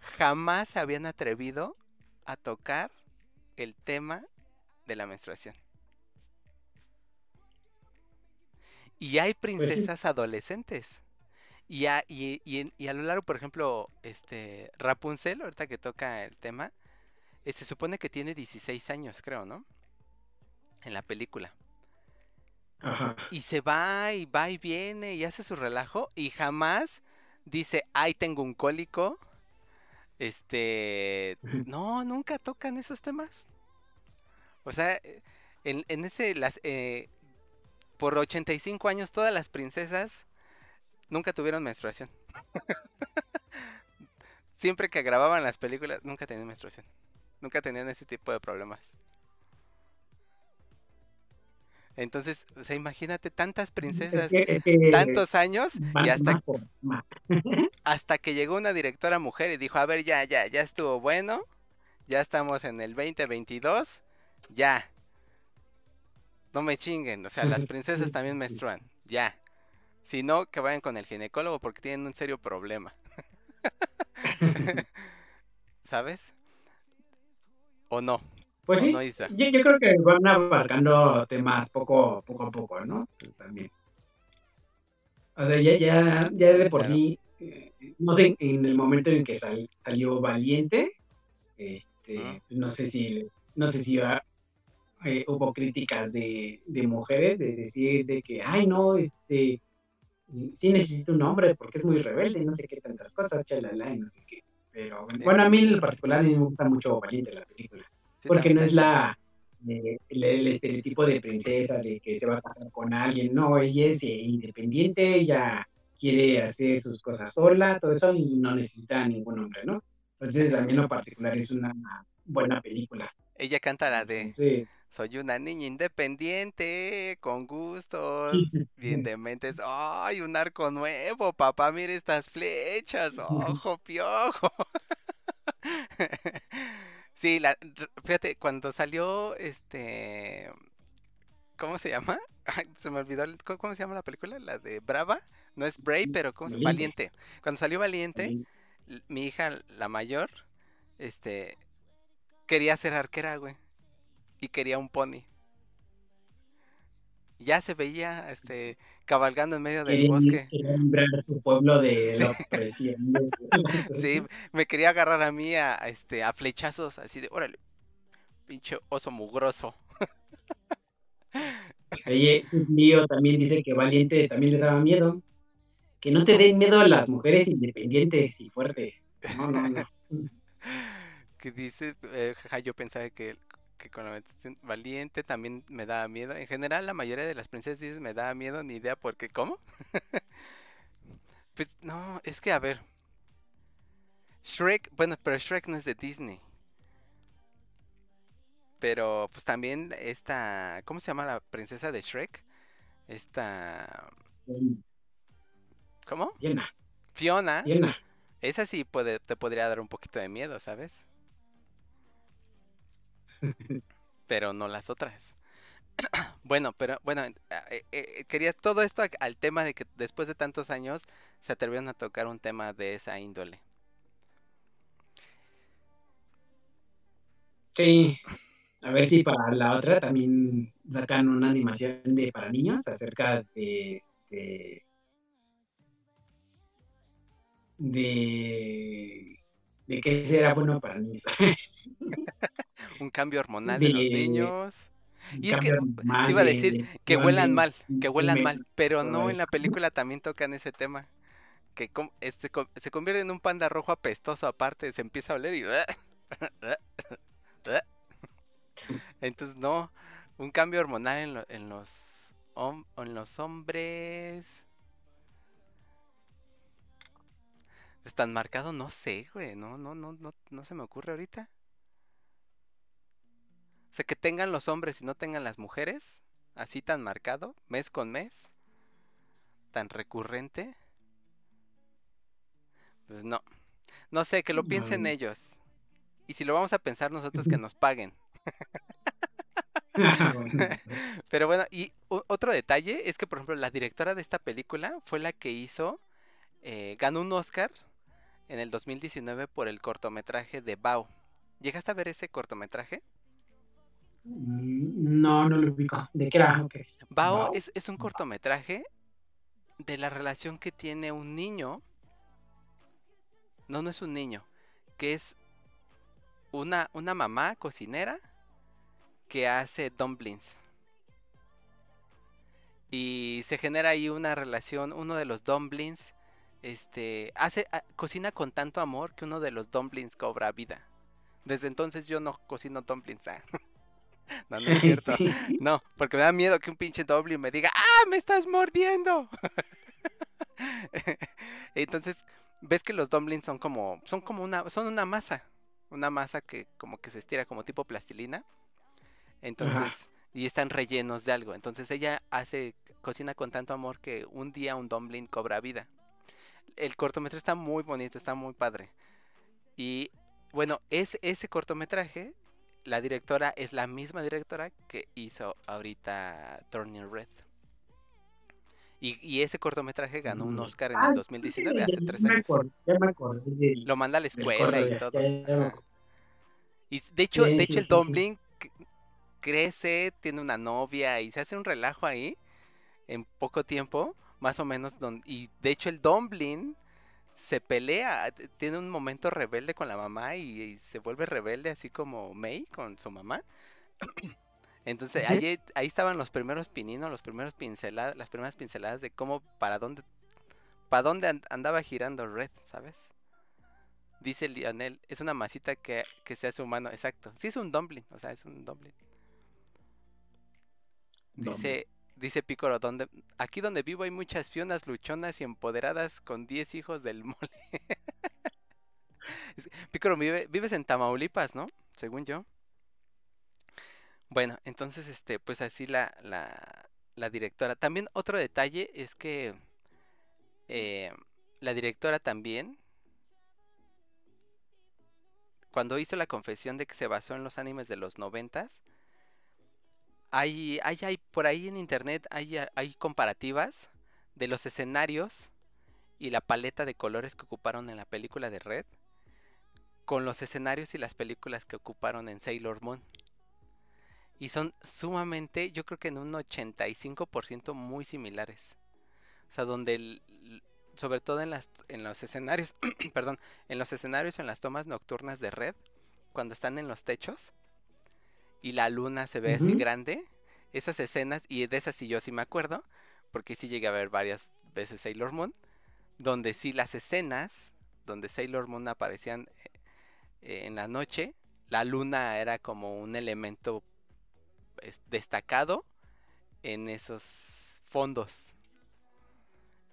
jamás se habían atrevido a tocar el tema de la menstruación. Y hay princesas adolescentes. Y a, y, y y a lo largo, por ejemplo, este Rapunzel, ahorita que toca el tema, eh, se supone que tiene 16 años, creo, ¿no? En la película. Ajá. Y se va y va y viene y hace su relajo y jamás dice, ay, tengo un cólico. Este, [laughs] no, nunca tocan esos temas. O sea, eh, en, en ese, las, eh, por 85 años todas las princesas nunca tuvieron menstruación. [laughs] Siempre que grababan las películas, nunca tenían menstruación. Nunca tenían ese tipo de problemas. Entonces, o sea, imagínate tantas princesas, tantos años, y hasta, [laughs] hasta que llegó una directora mujer y dijo, a ver, ya, ya, ya estuvo bueno, ya estamos en el 2022, ya. No me chinguen, o sea, las princesas también menstruan, ya. Si no, que vayan con el ginecólogo porque tienen un serio problema. [laughs] [laughs] ¿Sabes? ¿O no? Pues ¿O sí, no, yo, yo creo que van abarcando temas poco, poco a poco, ¿no? También. O sea, ya, ya, ya de por Claro. sí, eh, no sé, en el momento en que sal- salió Valiente, este, Ujú. no sé si, no sé si eh, hubo críticas de, de mujeres de decir de que, ay, no, este, sí necesito un hombre porque es muy rebelde, no sé qué tantas cosas, chalala, y no sé qué. Pero bueno, a mí en lo particular me gusta mucho Valiente la película Sí, porque no es la eh, el, el estereotipo de princesa de que se va a casar con alguien, no, ella es eh, independiente, ella quiere hacer sus cosas sola, todo eso y no necesita ningún hombre, ¿no? Entonces a mí en lo particular es una buena película. Ella canta la de Entonces, Soy una niña independiente, con gustos, bien dementes. ¡Ay, un arco nuevo! Papá, mire estas flechas. ¡Ojo, piojo! [laughs] Sí, la, fíjate, cuando salió este... ¿Cómo se llama? [laughs] Ay, se me olvidó. ¿Cómo, cómo se llama la película? La de Brava. No es Brave, pero ¿cómo se Valiente. Valiente. Cuando salió Valiente, mi hija, la mayor, este, quería ser arquera, güey. Y quería un pony. Ya se veía, este, cabalgando en medio del quería- bosque. quería su pueblo de [laughs] Sí. la opresión. de- Sí, me quería agarrar a mí a, a, este, a flechazos, así de, órale, pinche oso mugroso. [laughs] Oye, su lío también dice que Valiente también le daba miedo. Que no te den miedo a las mujeres independientes y fuertes. No, no, no. [laughs] Que dice, eh, jaja, yo pensaba que, que con la valiente también me daba miedo. En general, la mayoría de las princesas me daba miedo, ni idea por qué, ¿cómo? [laughs] Pues no, es que a ver. Shrek, bueno, pero Shrek no es de Disney. Pero pues también esta, ¿cómo se llama la princesa de Shrek? Esta, ¿cómo? Llena, Fiona. llena. Esa sí puede, te podría dar un poquito de miedo, ¿sabes? [laughs] Pero no las otras. [clears throat] Bueno, pero bueno, eh, eh, quería todo esto al tema de que después de tantos años se atrevieron a tocar un tema de esa índole. Sí. A ver si para la otra también sacan una animación de para niños acerca de este de de qué será bueno para niños. [laughs] Un cambio hormonal en los De- niños. Y es que te iba a de- decir de que huelan de- mal, que huelan de- mal, pero no en la [laughs] película también tocan ese tema. Que este, se convierte en un panda rojo apestoso aparte, se empieza a oler y... [laughs] Entonces no, un cambio hormonal en, lo- en los en los hombres. Pues tan marcado, no sé, güey, no, no, no, no, no se me ocurre ahorita. O sea, que tengan los hombres y no tengan las mujeres, así tan marcado, mes con mes, tan recurrente. Pues no. No sé, que lo piensen No. ellos. Y si lo vamos a pensar nosotros, que [laughs] nos paguen. [laughs] Pero bueno, y otro detalle es que, por ejemplo, la directora de esta película fue la que hizo, eh, ganó un Oscar en el 2019 por el cortometraje de Bao. ¿Llegaste a ver ese cortometraje? No, no lo ubico. ¿De qué era? Ok. Bao Bao. es, es un cortometraje de la relación que tiene un niño. No, no es un niño. Que es una, una mamá cocinera que hace dumplings. Y se genera ahí una relación. Uno de los dumplings este, hace, a- cocina con tanto amor que uno de los dumplings cobra vida. Desde entonces yo no cocino dumplings. ah. [laughs] [laughs] No, no es cierto. [laughs] Sí. No, porque me da miedo que un pinche doble me diga, ¡ah, me estás mordiendo! [laughs] Entonces, ves que los dumplings son como, son como una, son una masa, una masa que como que se estira como tipo plastilina. Entonces, y están rellenos de algo. Entonces ella hace, cocina con tanto amor que un día un dumpling cobra vida. El cortometraje está muy bonito, está muy padre. Y bueno, es, ese cortometraje, la directora es la misma directora que hizo ahorita Turning Red. Y, y ese cortometraje ganó un Mm. Oscar en Ah, el sí, 2019, ya- hace ya tres me años. acordé, ya me acordé Lo manda a la escuela y todo. ya- ya. Y de hecho, Sí, de sí, hecho el sí, sí. Dumpling crece, tiene una novia y se hace un relajo ahí en poco tiempo, más o menos. don- y de hecho el Dumpling se pelea, tiene un momento rebelde con la mamá y, y se vuelve rebelde así como May con su mamá. Entonces ahí, ahí estaban los primeros pininos, los primeros pinceladas, las primeras pinceladas de cómo, para dónde, para dónde an- andaba girando Red, ¿sabes? Dice Lionel, es una masita que, que se hace humano, exacto. Sí es un dumpling, o sea, es un dumpling. Dice, dice Picoro, donde, aquí donde vivo hay muchas fionas luchonas y empoderadas con 10 hijos del mole. [laughs] Picoro, vive- vives en Tamaulipas, ¿no? Según yo. Bueno, entonces, este, pues así la, la, la directora. También otro detalle es que eh, la directora también, cuando hizo la confesión de que se basó en los animes de los noventas, hay, hay, hay por ahí en internet hay, hay comparativas de los escenarios y la paleta de colores que ocuparon en la película de Red con los escenarios y las películas que ocuparon en Sailor Moon. Y son sumamente, yo creo que en un 85% muy similares. O sea, donde sobre todo en las en los escenarios, [clears throat] perdón, en los escenarios en las tomas nocturnas de Red, cuando están en los techos y la luna se ve así grande, esas escenas, y de esas sí yo sí me acuerdo, porque sí llegué a ver varias veces Sailor Moon, donde sí las escenas, donde Sailor Moon aparecían eh, en la noche, la luna era como un elemento es- destacado en esos fondos.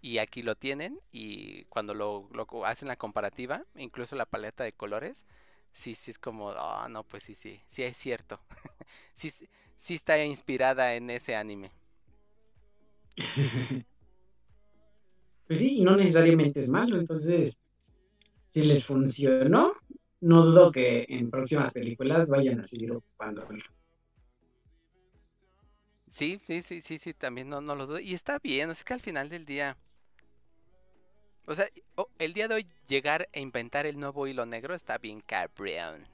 Y aquí lo tienen y cuando lo, lo hacen la comparativa, incluso la paleta de colores, sí, sí es como, ah, no, pues sí, sí, sí es cierto. [laughs] sí, sí está inspirada en ese anime. [laughs] Pues sí, y no necesariamente es malo, entonces, si les funcionó, no dudo que en próximas películas vayan a seguir ocupándolo. Sí, sí, sí, sí, sí, también no, no lo dudo. Y está bien, sea que al final del día. O sea, el día de hoy llegar a inventar el nuevo hilo negro está bien cabrón.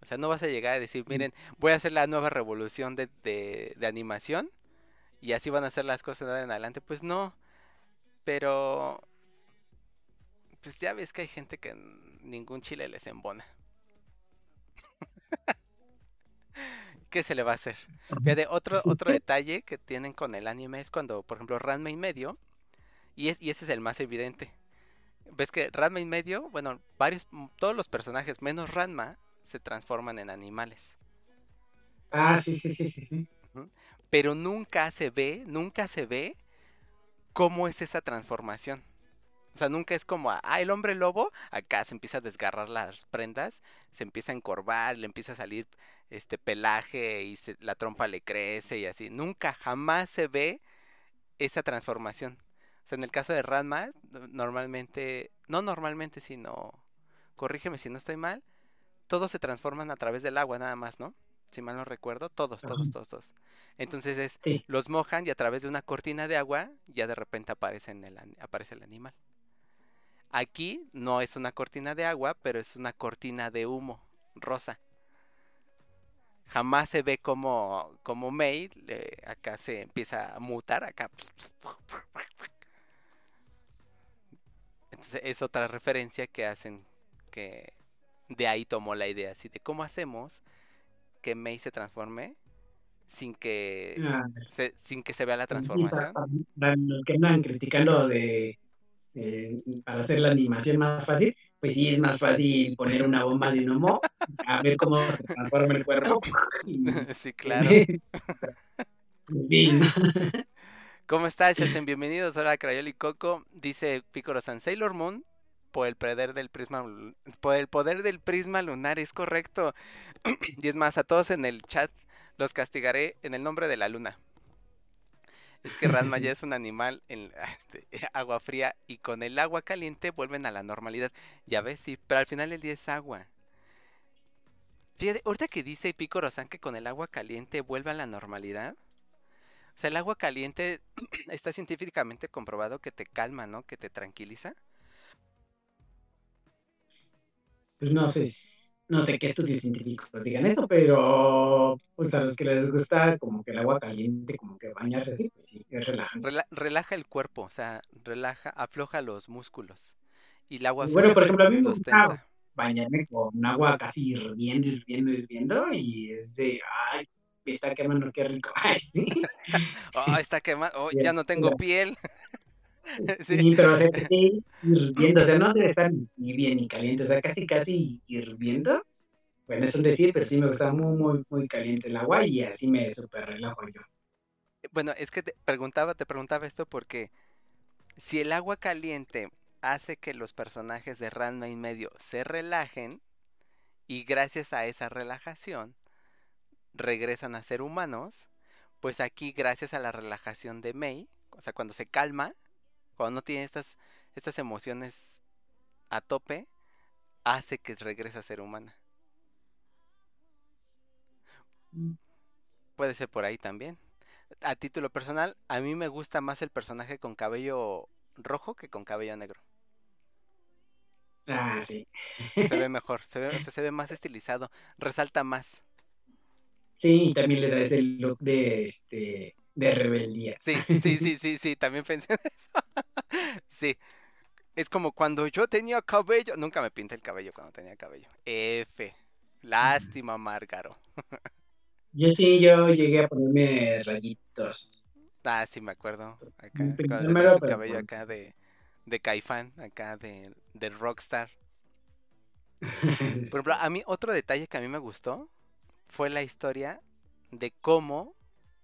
O sea, no vas a llegar a decir, miren, voy a hacer la nueva revolución de, de, de animación y así van a hacer las cosas de ahora en adelante. Pues no, pero pues ya ves que hay gente que ningún chile les embona. [laughs] ¿Qué se le va a hacer? Fíjate, otro, otro [laughs] detalle que tienen con el anime es cuando, por ejemplo, Ranma y medio, y, es, y ese es el más evidente. Ves que Ranma y medio, bueno, varios, todos los personajes menos Ranma se transforman en animales. Ah, sí, sí, sí, sí, sí. Pero nunca se ve, nunca se ve cómo es esa transformación. O sea, nunca es como, ah, el hombre lobo, acá se empieza a desgarrar las prendas, se empieza a encorvar, le empieza a salir este pelaje y se- la trompa le crece y así. Nunca, jamás se ve esa transformación. O sea, en el caso de Ranma, no- normalmente, no normalmente, sino, corrígeme si no estoy mal, todos se transforman a través del agua nada más, ¿no? Si mal no recuerdo, todos, todos, Ajá. todos, todos. Entonces es, Sí. los mojan y a través de una cortina de agua ya de repente aparece, en el, aparece el animal. Aquí no es una cortina de agua, pero es una cortina de humo rosa. Jamás se ve como, como May, eh, acá se empieza a mutar, acá. Entonces es otra referencia que hacen que de ahí tomó la idea, así de cómo hacemos que May se transforme sin que Ah, se, sin que se vea la transformación. para- para los que andan criticando de eh, para hacer la animación más fácil, pues sí es más fácil poner una bomba de humo a ver cómo se transforma el cuerpo. [laughs] Sí, claro. [laughs] Pues sí. ¿Cómo estás? [clears throat] Hacen bienvenidos. Hola, Crayoli Coco. Dice Picoro San Sailor Moon. Por el poder del prisma, por el poder del prisma lunar, es correcto. [clears throat] y es más, a todos en el chat los castigaré en el nombre de la luna. Es que Ranma ya [laughs] es un animal en este, [laughs] agua fría y con el agua caliente vuelven a la normalidad. Ya ves, sí, pero al final el día es agua. Fíjate, ahorita que dice Picoro San que con el agua caliente vuelve a la normalidad. O sea, el agua caliente [clears throat] está científicamente comprobado que te calma, ¿no? Que te tranquiliza. pues no sé, no sé qué estudios científicos digan eso, pero pues a los que les gusta como que el agua caliente, como que bañarse así, pues sí, es relajante. Rela- relaja el cuerpo, o sea, relaja, afloja los músculos. Y el agua Y bueno, por ejemplo, a mí me gusta bañarme con agua casi hirviendo, hirviendo, hirviendo, y es de, ay, está quemando, qué rico. [laughs] Sí. Oh, está quemado. Oh, ya no tengo piel. [laughs] Sí. Sí, pero o sea, que esté [laughs] hirviendo, o sea, no debe estar ni bien ni caliente, o sea, casi, casi hirviendo. Bueno, es un decir, pero sí me gusta muy, muy, muy caliente el agua y así me súper relajo yo. Bueno, es que te preguntaba, te preguntaba esto porque si el agua caliente hace que los personajes de Ranma y medio se relajen y gracias a esa relajación regresan a ser humanos, pues aquí gracias a la relajación de Mei, o sea, cuando se calma, cuando no tiene estas, estas emociones a tope, hace que regrese a ser humana. Puede ser por ahí también. A título personal, a mí me gusta más el personaje con cabello rojo que con cabello negro. Ah, sí. Se ve [laughs] mejor, se ve, o sea, se ve más estilizado, resalta más. Sí, y también le da ese look de, este, de rebeldía. Sí, sí, sí, sí, sí, también pensé en eso. [laughs] Sí. Es como cuando yo tenía cabello. Nunca me pinté el cabello cuando tenía cabello. F. Lástima, Márgaro. [laughs] Yo sí, yo llegué a ponerme rayitos. Ah, sí, me acuerdo. Acá, tenías mero, tu cabello acá de, de Caifán, acá de, de Rockstar. [laughs] Por ejemplo, a mí otro detalle que a mí me gustó fue la historia de cómo,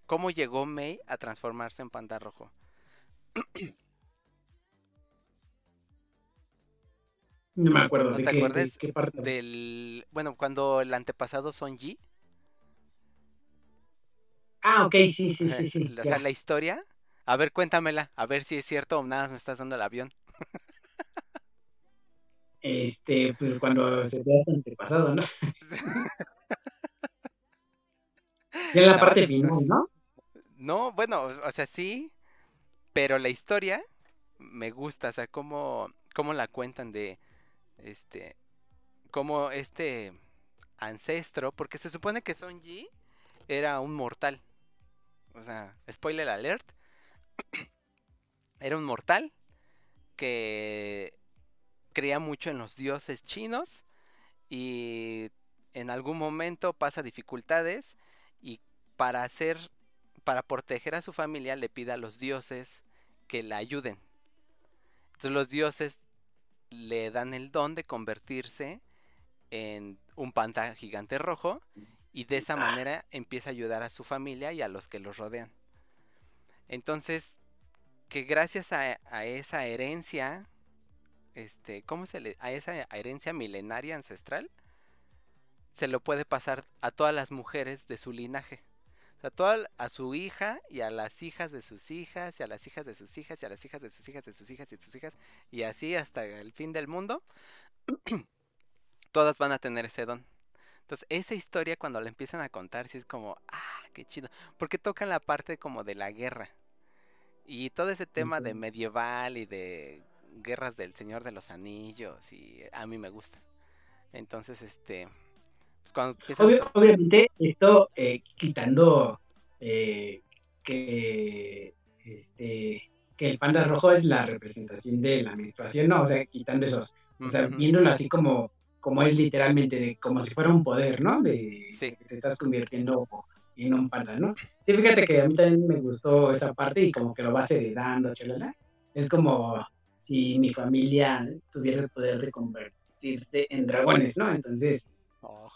cómo llegó May a transformarse en panda rojo. [clears throat] No me acuerdo ¿No de te qué, de acuerdas qué parte. Del, bueno, cuando el antepasado Son Ji, Ah, ok, sí, sí, sí, sí. [laughs] o sea, ya. la historia, a ver, cuéntamela, a ver si es cierto o nada más me estás dando el avión. Este, pues cuando se te hace antepasado, ¿no? [laughs] Ya en la Nada parte final, ¿no? No, bueno, o sea, sí, pero la historia me gusta, o sea, cómo, cómo la cuentan de, este, cómo este ancestro, porque se supone que Son Ji era un mortal, o sea, spoiler alert, [clears throat] era un mortal que creía mucho en los dioses chinos y en algún momento pasa dificultades y para hacer para proteger a su familia le pide a los dioses que la ayuden. Entonces los dioses le dan el don de convertirse en un panda gigante rojo y de esa manera empieza a ayudar a su familia y a los que los rodean. Entonces, que gracias a, a esa herencia este, ¿cómo se le, a esa herencia milenaria ancestral, se lo puede pasar a todas las mujeres de su linaje. O sea, toda, a su hija y a las hijas de sus hijas y a las hijas de sus hijas y a las hijas de sus hijas de sus hijas y de sus hijas y así hasta el fin del mundo, [clears throat] todas van a tener ese don. Entonces, esa historia cuando la empiezan a contar, sí es como, ah, qué chido. Porque tocan la parte como de la guerra. Y todo ese tema de medieval y de guerras del Señor de los Anillos, y a mí me gusta. Entonces, este, pues cuando obviamente, esto eh, quitando eh, que, este, que el panda rojo es la representación de la menstruación, no, o sea, quitando esos, o sea, viéndolo así como como es literalmente, de, como si fuera un poder, ¿no? De que te estás convirtiendo en un panda, ¿no? Sí, fíjate que a mí también me gustó esa parte y como que lo vas heredando, chalala. Es como si mi familia tuviera el poder de convertirse en dragones, ¿no? Entonces,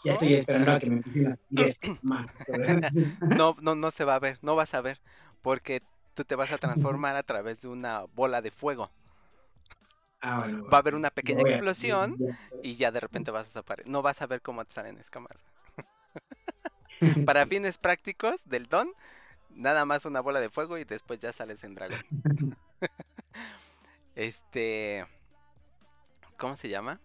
ya estoy esperando a que me empiecen a más. [laughs] no, no, no se va a ver, no vas a ver, porque tú te vas a transformar a través de una bola de fuego. Ah, va a haber una pequeña explosión y ya de repente vas a desaparecer. No vas a ver cómo te salen escamas. [laughs] Para fines prácticos del don, nada más una bola de fuego y después ya sales en dragón. [laughs] este. ¿Cómo se llama?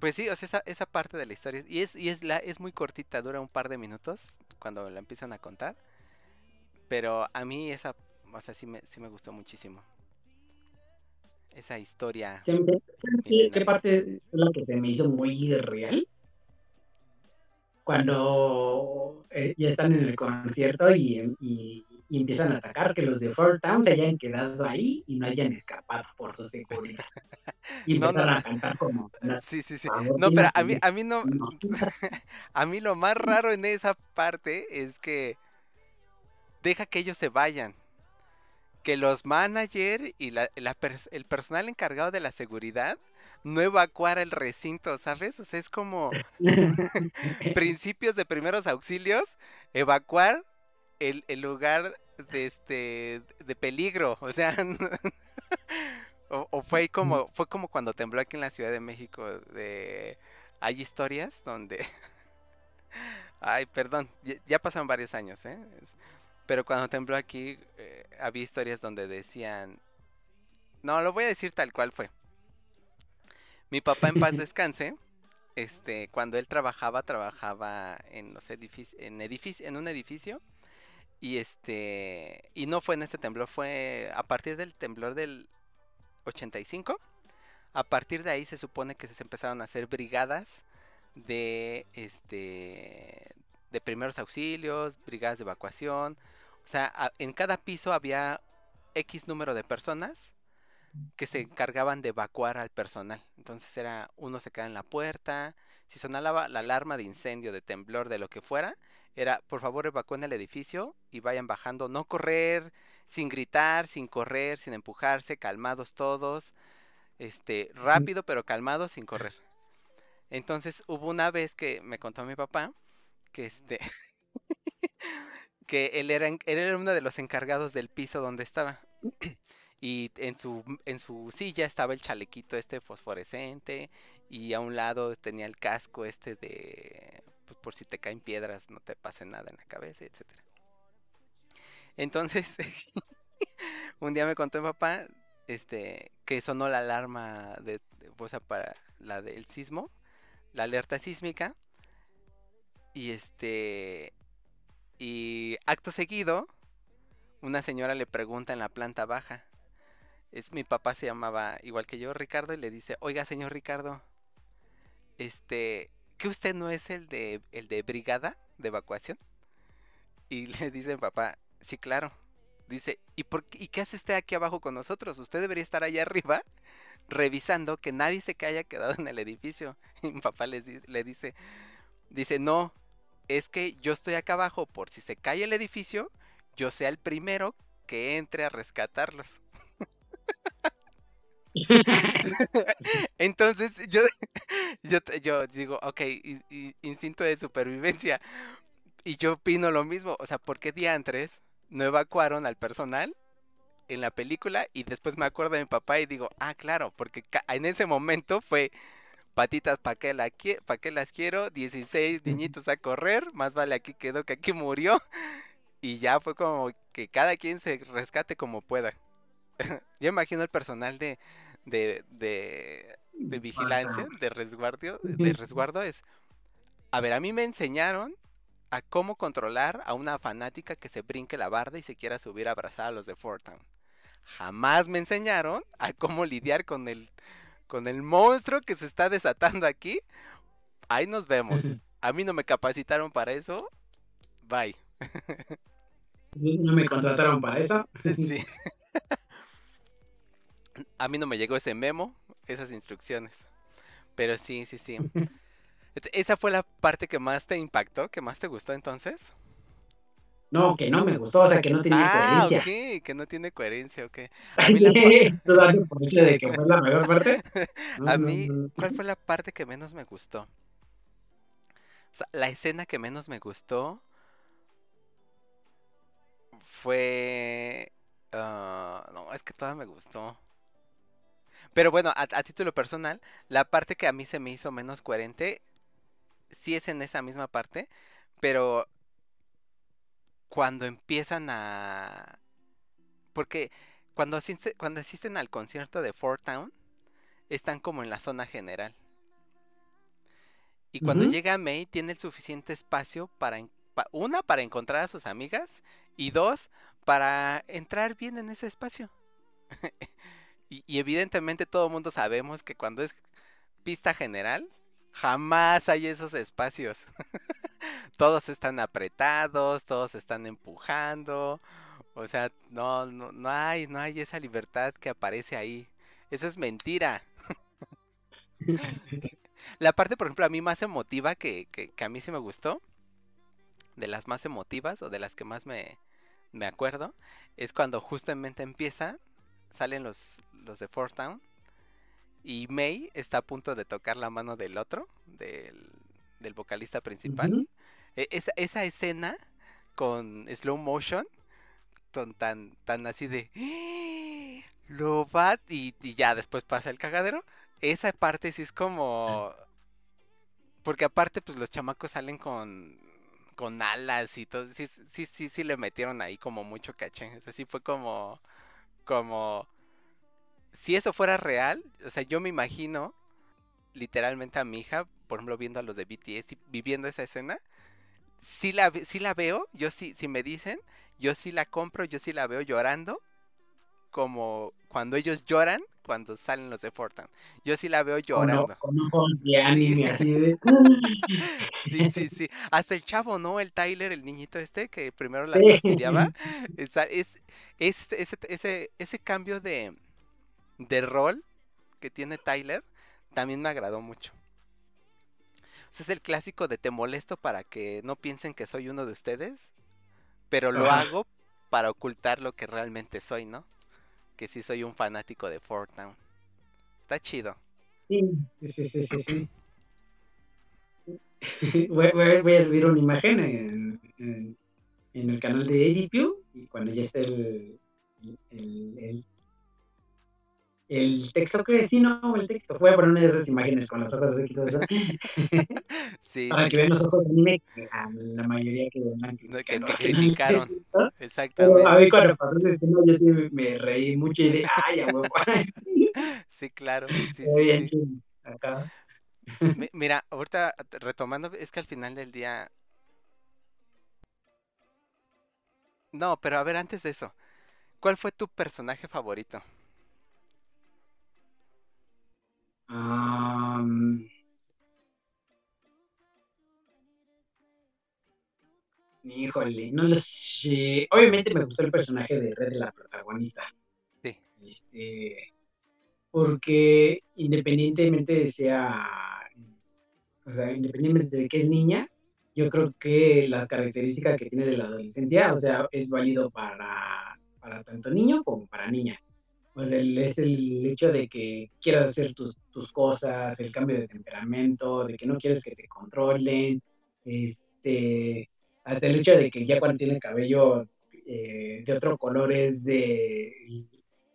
Pues sí, o sea, esa, esa parte de la historia. Y es, y es la, es muy cortita, dura un par de minutos cuando la empiezan a contar. Pero a mí esa, o sea, sí me, sí me gustó muchísimo esa historia. ¿Qué, parte es la que me hizo muy real? Cuando eh, ya están en el concierto y, y, empiezan a atacar, que los de Fort Town se hayan quedado ahí y no hayan escapado por su seguridad. Y empiezan a cantar como... Sí, sí, sí. No, pero a mí, a mí no... [laughs] [laughs] a mí lo más raro en esa parte es que deja que ellos se vayan que los managers y el personal encargado de la seguridad no evacuara el recinto, ¿sabes? O sea, es como [laughs] principios de primeros auxilios, evacuar el, lugar de este de peligro, o sea, [laughs] o, fue como fue como cuando tembló aquí en la Ciudad de México de hay historias donde [laughs] ay, perdón, ya, ya pasaron varios años, ¿eh? Pero cuando tembló aquí, eh, había historias donde decían... No, lo voy a decir tal cual fue. Mi papá en paz [laughs] descanse. Este, cuando él trabajaba, trabajaba en los edificios, en edificio, en un edificio. Y este, y no fue en este temblor, fue a partir del temblor del 85. A partir de ahí se supone que se empezaron a hacer brigadas de este de primeros auxilios, brigadas de evacuación, o sea, en cada piso había X número de personas que se encargaban de evacuar al personal. Entonces era uno se queda en la puerta, si sonaba la alarma de incendio, de temblor, de lo que fuera, era por favor evacúen el edificio y vayan bajando, no correr, sin gritar, sin correr, sin empujarse, calmados todos, este, rápido pero calmados sin correr. Entonces hubo una vez que me contó mi papá que este [laughs] que él era, era uno de los encargados del piso donde estaba. [clears throat] y en su, en su silla estaba el chalequito este fosforescente y a un lado tenía el casco este de pues, por si te caen piedras no te pase nada en la cabeza, etcétera. Entonces, [laughs] un día me contó mi papá este que sonó la alarma de, o para la del sismo, la alerta sísmica y este y acto seguido, una señora le pregunta en la planta baja. Es mi papá se llamaba igual que yo, Ricardo, y le dice, "Oiga, señor Ricardo, este, ¿que usted no es el de el de brigada de evacuación?" Y le dice mi papá, "Sí, claro." Dice, ¿y, por qué, ¿y qué hace usted aquí abajo con nosotros? Usted debería estar allá arriba revisando que nadie se haya quedado en el edificio. [laughs] Y mi papá le, le dice, dice, no, es que yo estoy acá abajo por si se cae el edificio, yo sea el primero que entre a rescatarlos. [laughs] Entonces yo, yo, digo, ok, instinto de supervivencia. Y yo opino lo mismo. O sea, ¿por qué diantres no evacuaron al personal en la película y después me acuerdo de mi papá y digo, ah, claro, porque en ese momento fue patitas, ¿para qué, la pa qué las quiero? 16 niñitos a correr, más vale aquí quedó que aquí murió. [laughs] Y ya fue como que cada quien se rescate como pueda. [laughs] Yo imagino el personal de, de, de, de vigilancia, de resguardo, de resguardo es, a ver, a mí me enseñaron a cómo controlar a una fanática que se brinque la barda y se quiera subir a abrazar a los de Fortown. Jamás me enseñaron a cómo lidiar con el, con el monstruo que se está desatando aquí. Ahí nos vemos. A mí no me capacitaron para eso. Bye. ¿No me contrataron para eso? [laughs] Sí. [laughs] A mí no me llegó ese memo, esas instrucciones. Pero sí, sí, sí. [laughs] ¿Esa fue la parte que más te impactó, que más te gustó entonces? No, que no me gustó, o sea, que no tenía ah, coherencia. ok, que no tiene coherencia, ok. [laughs] A mí la... ¿Tú por de que fue la mejor parte? [laughs] a mí, ¿cuál fue la parte que menos me gustó? O sea, la escena que menos me gustó fue... Ah, no, es que toda me gustó. Pero bueno, a, título personal, la parte que a mí se me hizo menos coherente, sí es en esa misma parte, pero cuando empiezan a... Porque cuando, cuando asisten al concierto de Fort Town, están como en la zona general. Y cuando llega May, tiene el suficiente espacio para, una, para encontrar a sus amigas, y dos, para entrar bien en ese espacio. [laughs] Y, evidentemente todo el mundo sabemos que cuando es pista general, jamás hay esos espacios. [laughs] todos están apretados, todos están empujando. O sea, no, no, no hay, no hay esa libertad que aparece ahí. Eso es mentira. [laughs] La parte, por ejemplo, a mí más emotiva que, que, a mí sí me gustó, de las más emotivas o de las que más me, me acuerdo, es cuando justamente empieza salen los, los de Fort Town. Y May está a punto de tocar la mano del otro, del, vocalista principal. E, esa, escena con slow motion, tan, tan, así de... ¡Ah! Lo va y, ya después pasa el cagadero. Esa parte sí es como... Porque aparte pues los chamacos salen con, con alas y todo. Sí, sí, sí, sí le metieron ahí como mucho caché. Así fue como como si eso fuera real, o sea, yo me imagino literalmente a mi hija, por ejemplo, viendo a los de BTS y viviendo esa escena. Si la, si la veo, yo sí, si me dicen, yo sí la compro, yo sí la veo llorando, como cuando ellos lloran cuando salen los de Fortnite. Yo sí la veo llorando. [laughs] sí, sí, sí. Hasta el chavo, ¿no? El Tyler, el niñito este, que primero las sí. [laughs] Es, es, ese, ese, ese cambio de, de rol que tiene Tyler también me agradó mucho. es el clásico de te molesto para que no piensen que soy uno de ustedes, pero lo hago para ocultar lo que realmente soy, ¿no? Que sí soy un fanático de Fortnite. Está chido. Sí, sí, sí, sí, sí. [laughs] Voy, a subir una imagen en, en, el canal de ADPU y cuando ya esté el, texto que sí, no, el texto. Voy a poner una de esas imágenes con los ojos de todo eso. [laughs] Sí, Para que vean los ojos de anime la mayoría que, que, que, que criticaron. Exactamente. a mí cuando pasó ese tema yo sí me reí mucho y dije, ay, a huevo. [laughs] sí, claro. Sí, sí, sí. Acá. Mira, ahorita retomando, es que al final del día... No, pero a ver, antes de eso, ¿cuál fue tu personaje favorito? Híjole, no lo sé. Obviamente me gustó el personaje de Red, la protagonista. Sí. Este, porque independientemente de sea, o sea, independientemente de que es niña, yo creo que la característica que tiene de la adolescencia, o sea, es válido para, para tanto niño como para niña pues el, es el hecho de que quieras hacer tus, tus, cosas, el cambio de temperamento, de que no quieres que te controlen, este, hasta el hecho de que ya cuando tiene cabello eh, de otro color es de,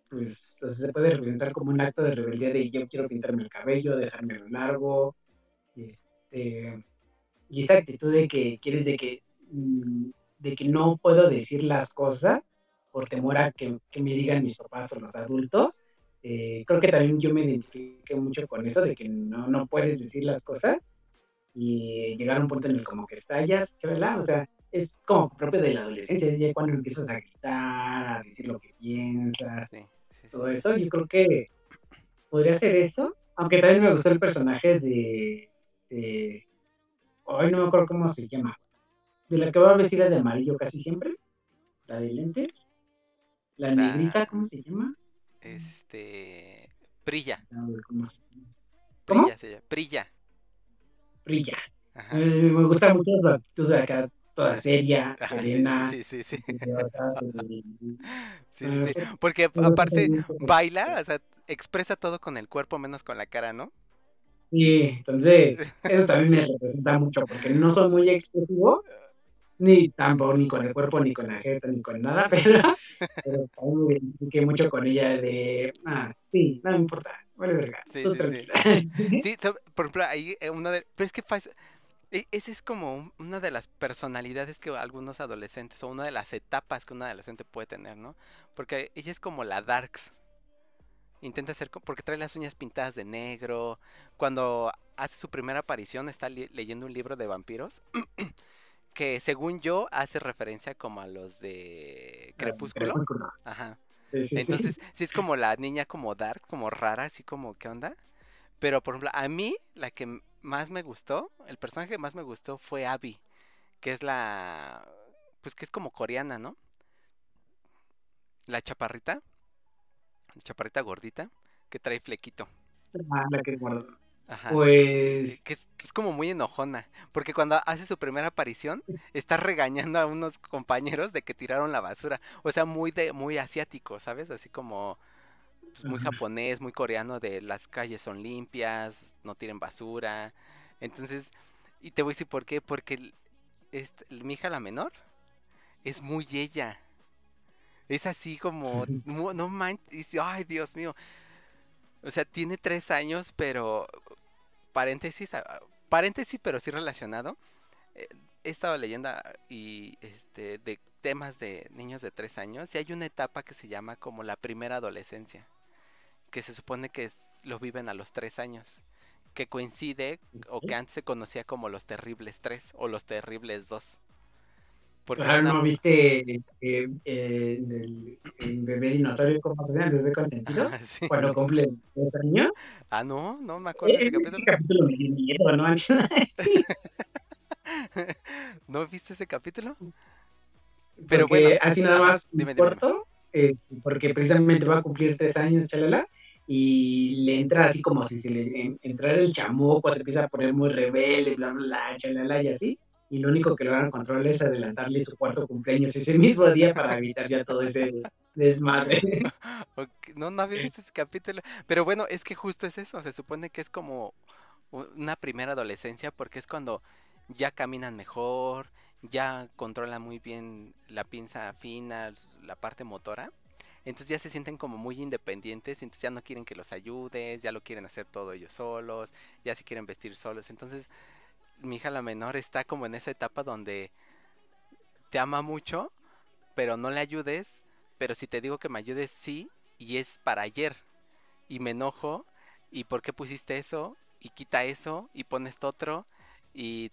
pues, se puede representar como un acto de rebeldía de yo quiero pintarme el cabello, dejármelo largo, este, y esa actitud de que quieres de que, mm, de que no puedo decir las cosas por temor a que, que me digan mis papás o los adultos. eh, creo que también yo me identifiqué mucho con eso de que no, no puedes decir las cosas y llegar a un punto en el como que estallas, chévere, o sea, es como propio de la adolescencia, es ya cuando empiezas a gritar, a decir lo que piensas, Sí, sí, sí. todo eso, yo creo que podría ser eso, aunque también me gustó el personaje de, de ay, no me acuerdo cómo se llama, de la que va vestida de amarillo casi siempre, la de lentes, la negrita, ¿cómo se llama? Este. Prilla. Ver, ¿cómo se llama? ¿Cómo? Prilla se llama. Prilla. Ajá. Eh, me gusta mucho la actitud de acá, toda seria, [laughs] sí, serena. Sí, sí, sí. sí. y- Sí, [laughs] sí, sí. Ah, Porque aparte baila, o sea, expresa todo con el cuerpo menos con la cara, ¿no? Sí, entonces, eso también me [laughs] representa mucho, porque no soy muy expresivo, ni tampoco, ni con el cuerpo, ni con la jeta, ni con nada, [laughs] pero, pero me identifiqué mucho con ella de, ah, sí, no me importa, vale verga, Sí, tú sí, sí. tranquila. [laughs] Sí, so- por ejemplo, ahí eh, una de... Pero es que pasa... e- Esa es como un- una de las personalidades que algunos adolescentes, o una de las etapas que un adolescente puede tener, ¿no? Porque ella es como la Darks. Intenta co- Porque trae las uñas pintadas de negro. Cuando hace su primera aparición está leyendo un libro de vampiros. [clears throat] que según yo hace referencia como a los de Crepúsculo. Crepúsculo. Ajá. Sí, sí, sí. Entonces, sí es como la niña como dark, como rara, así como, ¿qué onda? Pero, por ejemplo, a mí, la que más me gustó, el personaje que más me gustó fue Abby, que es la, pues que es como coreana, ¿no? La chaparrita, la chaparrita gordita, que trae flequito. Ah, la que. Ajá. Pues, Que es, que es como muy enojona, porque cuando hace su primera aparición, está regañando a unos compañeros de que tiraron la basura. O sea, muy de, muy asiático, ¿sabes? Así como pues, muy Ajá. japonés, muy coreano, de las calles son limpias, no tiren basura. Entonces, y te voy a decir por qué, porque este, mi hija la menor es muy ella. Es así como, [laughs] no manches, ay Dios mío. O sea, tiene tres años, pero paréntesis, paréntesis, pero sí relacionado. eh, He estado leyendo ah, y este de temas de niños de tres años y hay una etapa que se llama como la primera adolescencia, que se supone que es- lo viven a los tres años, que coincide o que antes se conocía como los terribles tres o los terribles dos. Porque ah, una- ¿no viste eh, eh, el, el bebé dinosaurio, llama? El bebé consentido, [laughs] sí. cuando cumple tres años. Ah, no, no me acuerdo de ese Ese capítulo. capítulo me dio miedo, ¿no? [laughs] Sí, [laughs] ¿No viste ese capítulo? Pero porque bueno, así nada más dime, corto, eh, porque precisamente va a cumplir tres años, chalala, y le entra así como si se le en- entrara el chamuco, se empieza a poner muy rebelde, bla, bla, bla, chalala, y así, y lo único que logran controlar es adelantarle su cuarto cumpleaños ese mismo día para evitar ya todo ese desmadre. [laughs] No, no había visto ese capítulo. Pero bueno, es que justo es eso. Se supone que es como una primera adolescencia porque es cuando ya caminan mejor, ya controlan muy bien la pinza fina, la parte motora. Entonces ya se sienten como muy independientes, entonces ya no quieren que los ayudes, ya lo quieren hacer todo ellos solos, ya se quieren vestir solos. Entonces mi hija la menor está como en esa etapa donde te ama mucho, pero no le ayudes, pero si te digo que me ayudes, sí, y es para ayer. Y me enojo, y ¿por qué pusiste eso? Y quita eso, y pones otro, y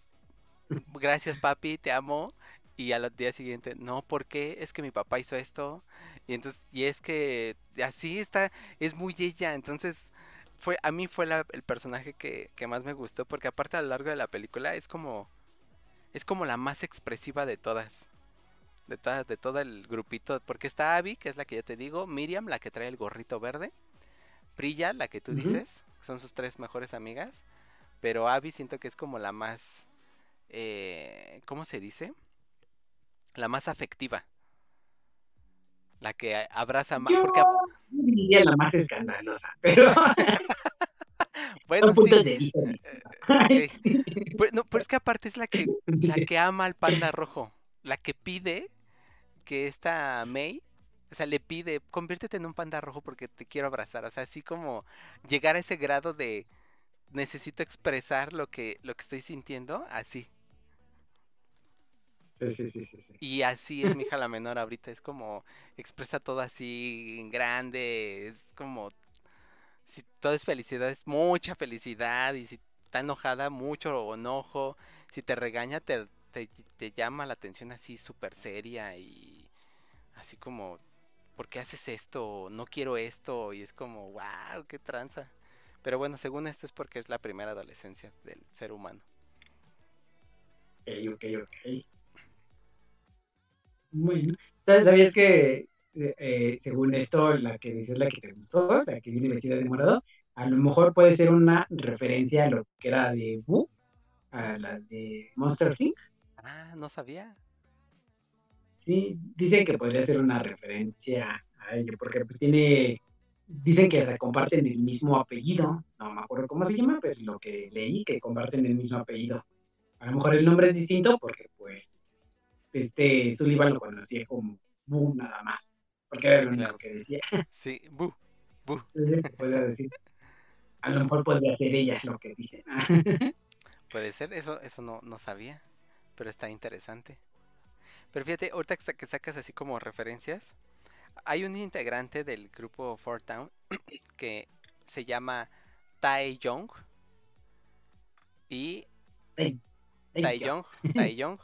[laughs] gracias papi, te amo. Y al día siguiente, no, ¿por qué? Es que mi papá hizo esto. Y entonces, y es que así está, es muy ella. Entonces, fue, a mí fue la- el personaje que, que más me gustó, porque aparte a lo largo de la película es como, es como la más expresiva de todas. De, todas, de todo el grupito, porque está Abby, que es la que ya te digo, Miriam, la que trae el gorrito verde, Prilla, la que tú dices, son sus tres mejores amigas, pero Abby siento que es como la más, eh, ¿cómo se dice? La más afectiva. La que abraza más, porque, diría la más escandalosa, pero [laughs] bueno, sí, de distintos. Sí. Pero, no, pero es que aparte es la que, la que ama al panda rojo, la que pide que esta May, o sea, le pide, conviértete en un panda rojo porque te quiero abrazar. O sea, así como llegar a ese grado de necesito expresar lo que, lo que estoy sintiendo, así. Sí, sí, sí, sí, sí. Y así es mi hija la menor ahorita, es como expresa todo así en grande, es como si todo es felicidad, es mucha felicidad y si está enojada, mucho enojo, si te regaña, te, te, te llama la atención así súper seria y así como, ¿por qué haces esto? No quiero esto y es como, wow, qué tranza. Pero bueno, según esto es porque es la primera adolescencia del ser humano. Ok, ok, ok. Bueno, ¿sabes? ¿Sabías que eh, eh, según esto, la que dices la que te gustó, la que viene vestida de morado, a lo mejor puede ser una referencia a lo que era de Boo, a la de Monster Inc. Ah, no sabía. Sí, dicen que podría ser una referencia a ello, porque pues tiene, dicen que se comparten el mismo apellido, no me acuerdo cómo se llama, pues lo que leí, que comparten el mismo apellido. A lo mejor el nombre es distinto porque pues este Sullivan lo conocía como Boo nada más, porque era lo único Claro. que decía. [laughs] Sí, bu, bu. Entonces, podría decir, a lo mejor podría ser ella lo que dice. [laughs] Puede ser, eso, eso no, no sabía, pero está interesante. Pero fíjate, ahorita que sa- que sacas así como referencias, hay un integrante del grupo Four Town [clears throat] que se llama Tae Young y yo. Young, Tae [laughs] Young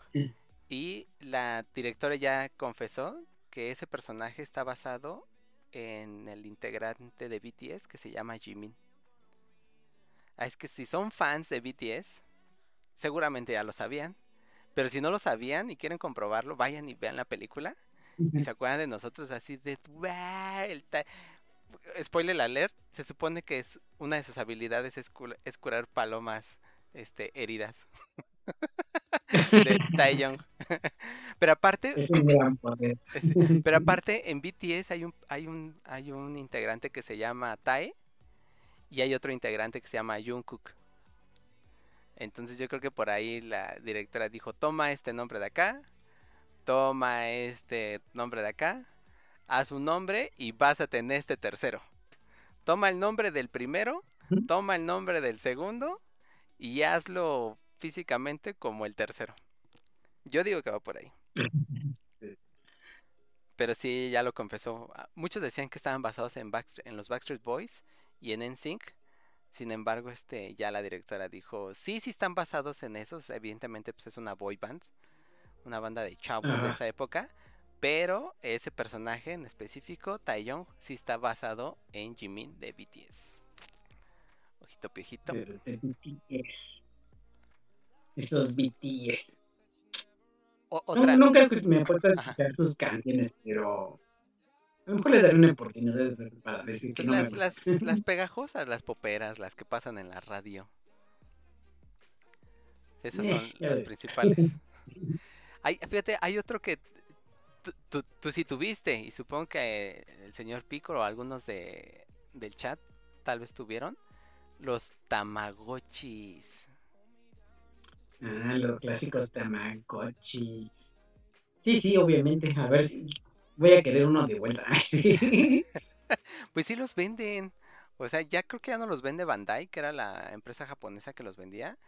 y la directora ya confesó que ese personaje está basado en el integrante de BTS que se llama Jimin. Ah, es que si son fans de BTS, seguramente ya lo sabían. Pero si no lo sabían y quieren comprobarlo, vayan y vean la película. Y se acuerdan de nosotros así de... "Guau, el ta-". Spoiler alert, se supone que es una de sus habilidades es, es curar palomas este, heridas. [laughs] [laughs] de Taeyong. [laughs] Pero aparte, Es un gran poder. [laughs] es- pero aparte en BTS hay un, hay un, hay un integrante que se llama Tae y hay otro integrante que se llama Jungkook. Entonces yo creo que por ahí la directora dijo, toma este nombre de acá, toma este nombre de acá, haz un nombre y vas a tener este tercero. Toma el nombre del primero, toma el nombre del segundo y hazlo físicamente como el tercero. Yo digo que va por ahí. Pero sí, ya lo confesó. Ah, Muchos decían que estaban basados en, Backstreet- en los Backstreet Boys y en NSYNC. Sin embargo, este, ya la directora dijo, sí, sí están basados en esos. Evidentemente, pues es una boy band, una banda de chavos de esa época. Pero ese personaje en específico, Taeyong, sí está basado en Jimin de BTS. Ojito de BTS. Esos BTS. No, otra, nunca me he puesto a escuchar sus canciones, pero a lo mejor les daré una oportunidad para decir que pues no me las, las, las pegajosas, las poperas, las que pasan en la radio. Esas Eh, son ya las ves. principales. [laughs] Hay, fíjate, hay otro que tú, tú, tú sí tuviste, y supongo que el señor Pico o algunos de, del chat tal vez tuvieron, los Tamagotchis. Ah, los clásicos Tamagotchis. Sí, sí, obviamente. A ver si voy a querer uno de vuelta. [laughs] Pues sí los venden. O sea, ya creo que ya no los vende Bandai, que era la empresa japonesa que los vendía.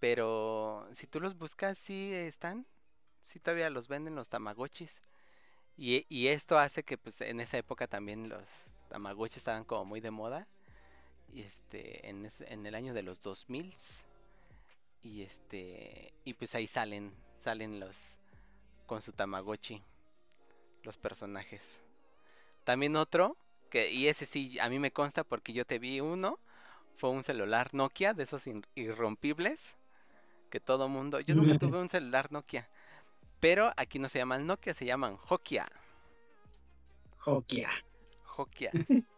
Pero si tú los buscas, sí están. Sí todavía los venden los Tamagotchis. Y, y esto hace que pues en esa época también los Tamagotchis estaban como muy de moda. Y este, en, el año de los 2000 y este, y pues ahí salen, salen los con su Tamagotchi, los personajes. También otro, que, y ese sí, a mí me consta porque yo te vi uno, fue un celular Nokia de esos in- irrompibles, que todo mundo, yo nunca tuve un celular Nokia, pero aquí no se llaman Nokia, se llaman Hokia, Hokia. Hokia. [laughs]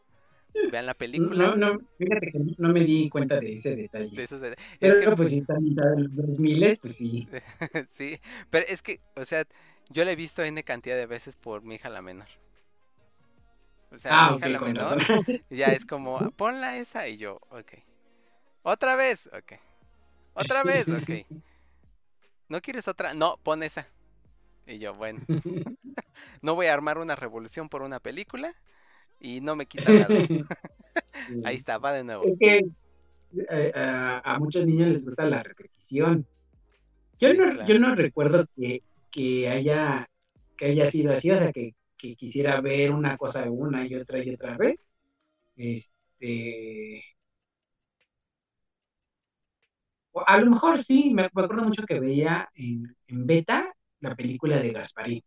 Vean la película No, no, fíjate que no me di cuenta de ese detalle. de esos de- es Pero que- pues si está a mitad de los 2000, pues sí. [laughs] sí, pero es que, o sea, yo la he visto N cantidad de veces por mi hija la menor. O sea, Ah, mi hija la menor ya es como, "Ah, [laughs] ponla esa y yo, ok. Otra vez, ok. Otra vez, ok. ¿No quieres otra? No, pon esa. Y yo, bueno, [laughs] no voy a armar una revolución por una película y no me quita nada. [laughs] [laughs] Ahí está, va de nuevo. Es que eh, a, a muchos niños les gusta la repetición. Yo, Sí, no, claro. yo no recuerdo que, que haya, que haya sido así, o sea, que, que quisiera ver una cosa una y otra y otra vez. Este, a lo mejor sí, me, me acuerdo mucho que veía en, en beta la película de Gasparín,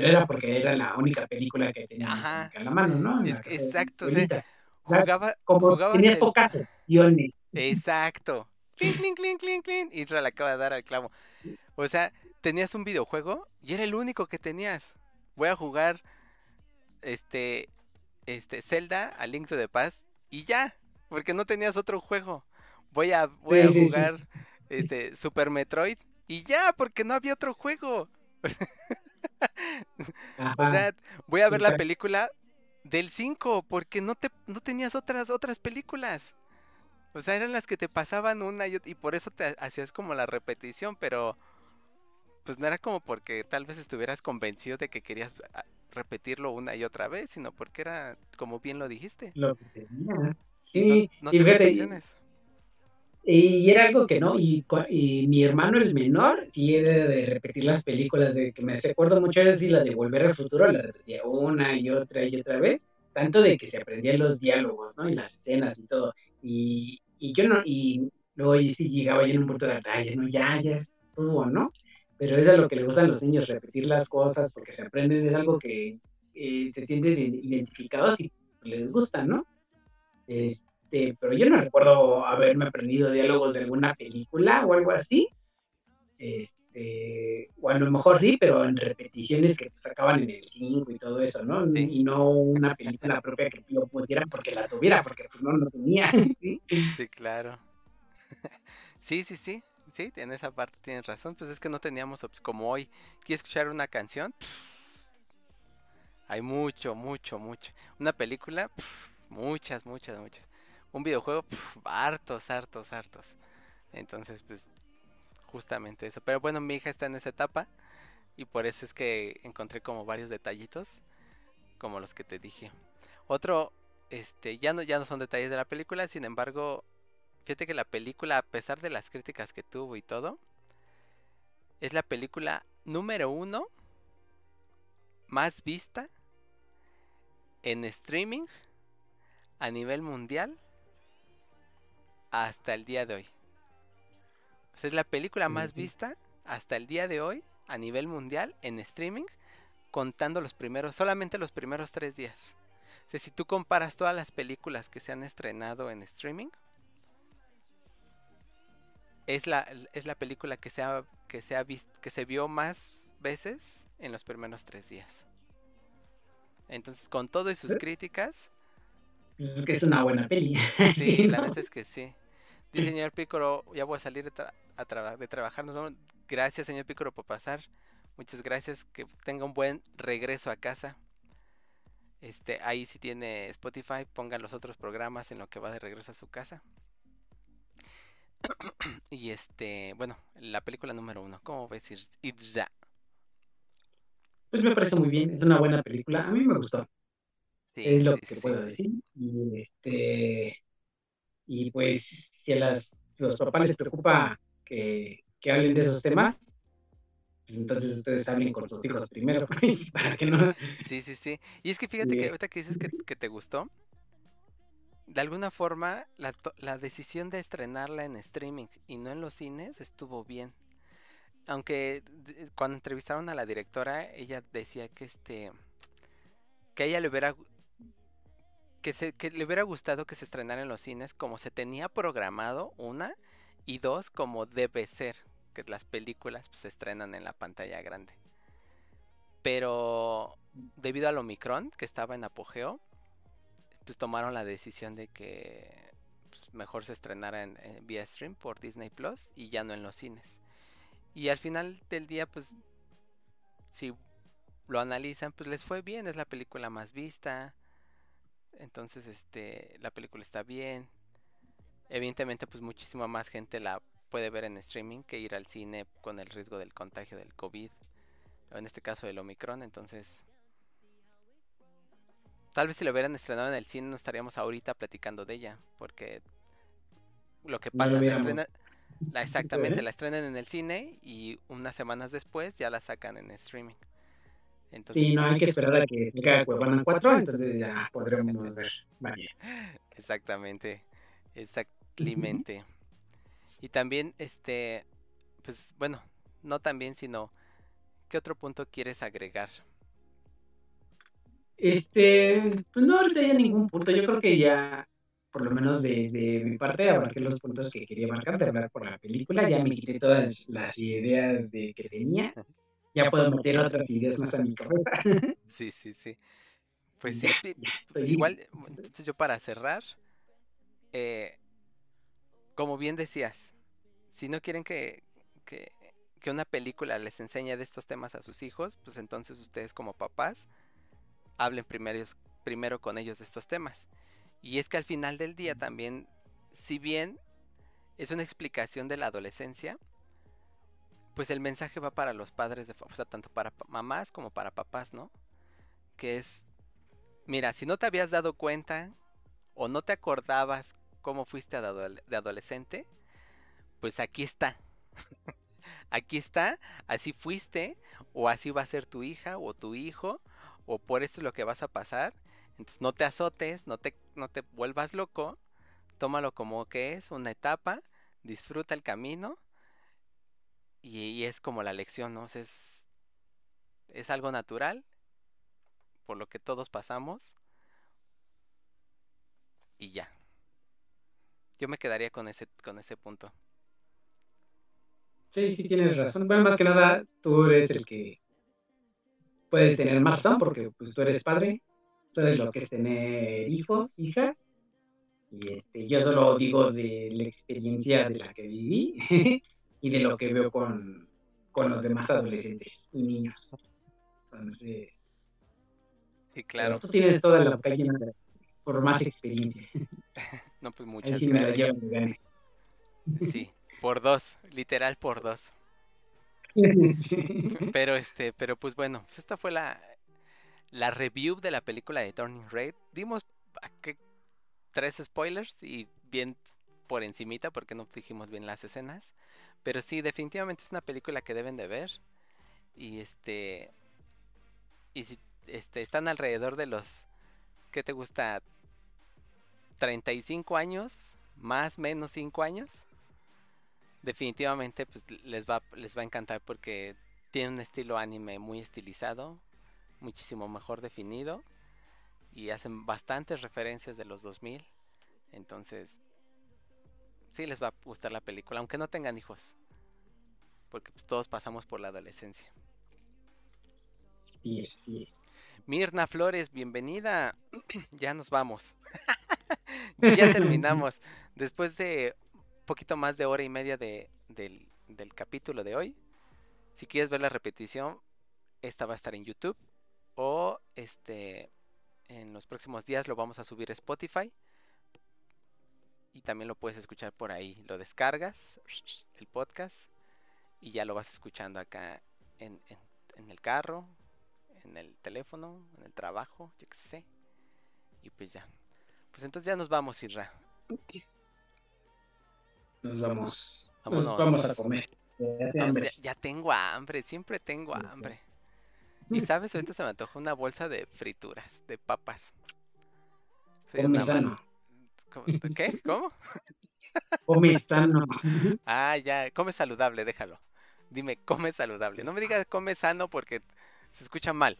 pero era porque era la única película que teníamos Ajá. a la mano, ¿no? En Es que exacto, o sea, Jugaba, como jugabas tenías el- pocas opciones. Exacto. Clink, clink, clink, clink, le acaba de dar al clavo. O sea, tenías un videojuego y era el único que tenías. Voy a jugar este este Zelda a Link to the Past y ya, porque no tenías otro juego. Voy a voy a Sí, sí, sí, jugar este Super Metroid y ya, porque no había otro juego. [laughs] O sea, voy a ver la película del 5 porque no te no tenías otras otras películas. O sea, eran las que te pasaban una y, y por eso te hacías como la repetición, pero pues no era como porque tal vez estuvieras convencido de que querías ah, repetirlo una y otra vez, sino porque era como bien lo dijiste. lo que tenías. y no, Sí, no y fíjate, y, y era algo que no, y, y mi hermano el menor sí era de repetir las películas, de que me acuerdo mucho de sí, la de Volver al Futuro, la repetía una y otra y otra vez, tanto de que se aprendían los diálogos, ¿no? Y las escenas y todo. Y, y yo no, y luego y sí llegaba yo en un punto de batalla, ¿no? Ya, ya estuvo, ¿no? Pero es a lo que le gustan los niños, repetir las cosas, porque se aprenden, es algo que eh, se sienten ide- identificados y les gusta, ¿no? Este, pero yo no recuerdo haberme aprendido diálogos de alguna película o algo así. Este, o a lo mejor sí, pero en repeticiones que pues, sacaban en el 5 y todo eso, ¿no? Sí. Y no una película propia que yo pudiera porque la tuviera, porque pues no, no tenía, [laughs] ¿sí? Sí, claro. [laughs] Sí, sí, sí. Sí, en esa parte tienes razón. Pues es que no teníamos como hoy. ¿Quieres escuchar una canción? Hay mucho, mucho, mucho. Una película, muchas, muchas, muchas. Un videojuego, hartos, hartos, hartos. Entonces, pues, justamente eso. Pero bueno, mi hija está en esa etapa. Y por eso es que encontré como varios detallitos. Como los que te dije. Otro, este, ya no, ya no son detalles de la película. Sin embargo, fíjate que la película, a pesar de las críticas que tuvo y todo, es la película número uno más vista en streaming a nivel mundial hasta el día de hoy. O sea, es la película más vista hasta el día de hoy a nivel mundial en streaming, contando los primeros, solamente los primeros tres días. O sea, si tú comparas todas las películas que se han estrenado en streaming, es la, es la película que se ha, que se ha visto, que se vio más veces en los primeros tres días. Entonces, con todo y sus ¿Eh? críticas, Pues es que es una buena peli. [laughs] sí, la neta es que sí. Dice señor Pícoro, ya voy a salir de, tra- a traba- de trabajar. Nos vemos. Gracias, señor Pícoro, por pasar. Muchas gracias. Que tenga un buen regreso a casa. Este, ahí si tiene Spotify, ponga los otros programas en lo que va de regreso a su casa. [clears throat] y este, bueno, la película número uno. ¿Cómo ves, Ir- Itza? Pues me parece muy bien, es una buena película. A mí me gustó. Sí, es lo sí, que sí, sí. puedo decir. Y este y pues si a las los papás les preocupa que, que hablen de esos temas, pues entonces ustedes hablen con sus hijos primero, [laughs] pues, para que no. [laughs] Sí, sí, sí. Y es que fíjate que ahorita que dices que, que te gustó, de alguna forma la, to- la decisión de estrenarla en streaming y no en los cines estuvo bien. Aunque cuando entrevistaron a la directora, ella decía que este que a ella le hubiera que se que le hubiera gustado que se estrenara en los cines como se tenía programado, una, y dos, como debe ser, que las películas pues, se estrenan en la pantalla grande. Pero debido al Omicron, que estaba en apogeo, pues tomaron la decisión de que pues, mejor se estrenara en, en vía stream por Disney Plus y ya no en los cines. Y al final del día, pues, si lo analizan, pues les fue bien, es la película más vista. Entonces, este, la película está bien. Evidentemente, pues muchísima más gente la puede ver en streaming que ir al cine con el riesgo del contagio del COVID. en este caso el Omicron, entonces tal vez si lo hubieran estrenado en el cine no estaríamos ahorita platicando de ella, porque lo que No lo pasa, la estrena- la- [laughs] exactamente, ¿eh? la estrenan en el cine y unas semanas después ya la sacan en streaming. Entonces, Sí, no hay que esperar a que salga Cuevana 4, entonces ya podremos ver varias. [laughs] Exactamente, exactamente. Y también, este, pues bueno, no también, sino, ¿qué otro punto quieres agregar? Este, pues no ahorita ya ningún punto. Yo creo que ya, por lo menos desde mi parte, abarqué los puntos que quería marcar de hablar por la película. Ya me quité todas las ideas de que tenía. [laughs] Ya puedo meter otras ideas más a mi cabeza. [laughs] Sí, sí, sí. Pues sí, ya, pi- ya, estoy igual, entonces yo para cerrar, eh, como bien decías, si no quieren que, que, que una película les enseñe de estos temas a sus hijos, pues entonces ustedes como papás hablen primero, primero con ellos de estos temas. Y es que al final del día también, si bien es una explicación de la adolescencia, pues el mensaje va para los padres, de, o sea, tanto para pa- mamás como para papás, ¿no? Que es, mira, si no te habías dado cuenta o no te acordabas cómo fuiste de, adole- de adolescente, pues aquí está. [laughs] aquí está, así fuiste, o así va a ser tu hija o tu hijo, o por eso es lo que vas a pasar. Entonces no te azotes, no te, no te vuelvas loco, tómalo como que es una etapa, disfruta el camino es como la lección, ¿no? O es, es algo natural por lo que todos pasamos y ya. Yo me quedaría con ese, con ese punto. Sí, sí, tienes razón. Bueno, más que nada, tú eres el que puedes tener más razón porque pues tú eres padre, sabes lo que es tener hijos, hijas. Y este, yo solo digo de la experiencia de la que viví [laughs] y de lo que veo con, con los demás adolescentes y niños. Entonces, Sí, claro, tú tienes toda la boca llena de- por más experiencia. [laughs] No, pues Ahí muchas sí me la gracias. llevo, me gane. Sí, por dos, literal por dos. Sí. [laughs] [laughs] Pero este, pero pues bueno, pues esta fue la, la review de la película de Turning Red. Dimos tres spoilers y bien por encimita porque no dijimos bien las escenas. Pero sí, definitivamente es una película que deben de ver. Y este. Y si este, están alrededor de los. ¿Qué te gusta? 35 años. Más menos 5 años. Definitivamente pues les va, les va a encantar porque tiene un estilo anime muy estilizado. Muchísimo mejor definido. Y hacen bastantes referencias de los 2000. Entonces. Sí les va a gustar la película. Aunque no tengan hijos. Porque pues, todos pasamos por la adolescencia. Sí sí. Mirna Flores, bienvenida. [clears throat] ya nos vamos. [laughs] ya terminamos. Después de un poquito más de hora y media de, del, del capítulo de hoy. Si quieres ver la repetición, esta va a estar en YouTube. O este en los próximos días lo vamos a subir a Spotify. Y también lo puedes escuchar por ahí. Lo descargas, el podcast. Y ya lo vas escuchando acá en, en, en el carro, en el teléfono, en el trabajo, yo qué sé. Y pues ya. Pues entonces ya nos vamos, Irra. Nos vamos. Vámonos. Nos vamos a comer. Ya tengo hambre, siempre tengo hambre. Y sabes, ahorita se me antojó una bolsa de frituras, de papas. Soy una. ¿Cómo- ¿Qué? [laughs] ¿Cómo? Come [laughs] sano. Ah, ya, come saludable, déjalo. Dime, come saludable. No me digas come sano porque se escucha mal.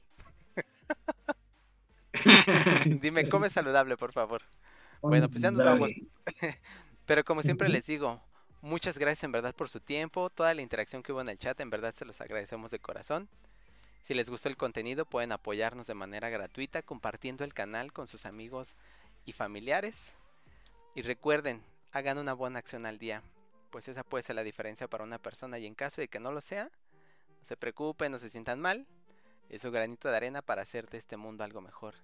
[laughs] Dime, come saludable, por favor. Bueno, pues ya nos vamos. Pero como siempre les digo, muchas gracias en verdad por su tiempo, toda la interacción que hubo en el chat, en verdad se los agradecemos de corazón. Si les gustó el contenido, pueden apoyarnos de manera gratuita compartiendo el canal con sus amigos y familiares. Y recuerden, hagan una buena acción al día, pues esa puede ser la diferencia para una persona y en caso de que no lo sea, no se preocupen, no se sientan mal. Es su granito de arena para hacer de este mundo algo mejor.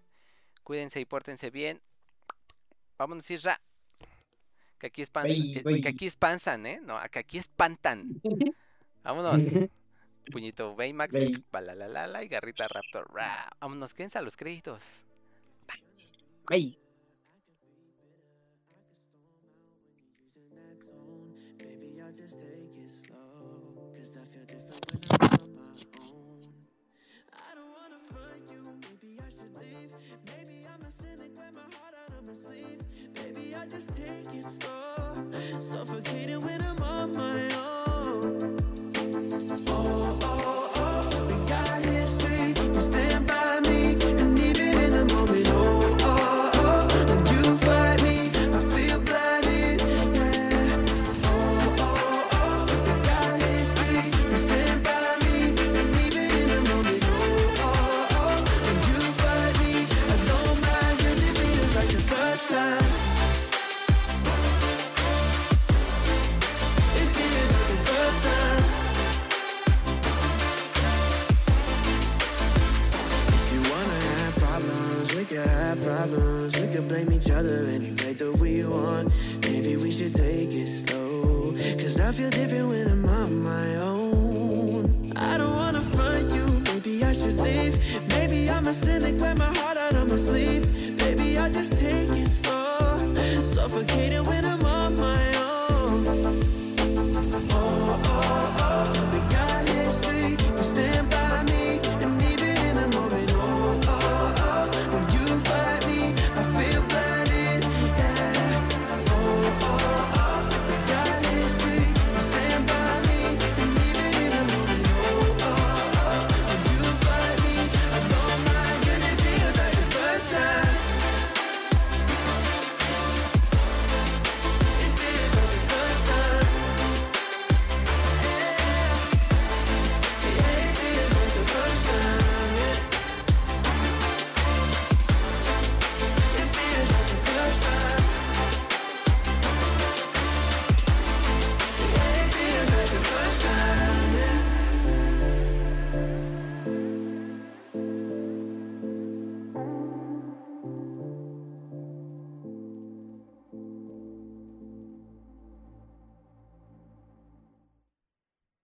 Cuídense y pórtense bien. Vámonos, Isra. Que aquí espantan, Bye, eh, bye. que aquí espantan, ¿eh? No, que aquí espantan. Vámonos. [laughs] Puñito Baymax, Bay. Balalalala y Garrita Raptor. Ra. Vámonos, quédense a los créditos. Ay, Baby, my heart out on my sleeve. Baby, I just take it slow. Suffocating when I'm on my could blame each other any way that we want. Maybe we should take it slow. Cause I feel different when I'm on my own. I don't wanna front you, maybe I should leave. Maybe I'm a cynic, wear my heart out on my sleeve. Baby, I just take it slow. Suffocating when I'm on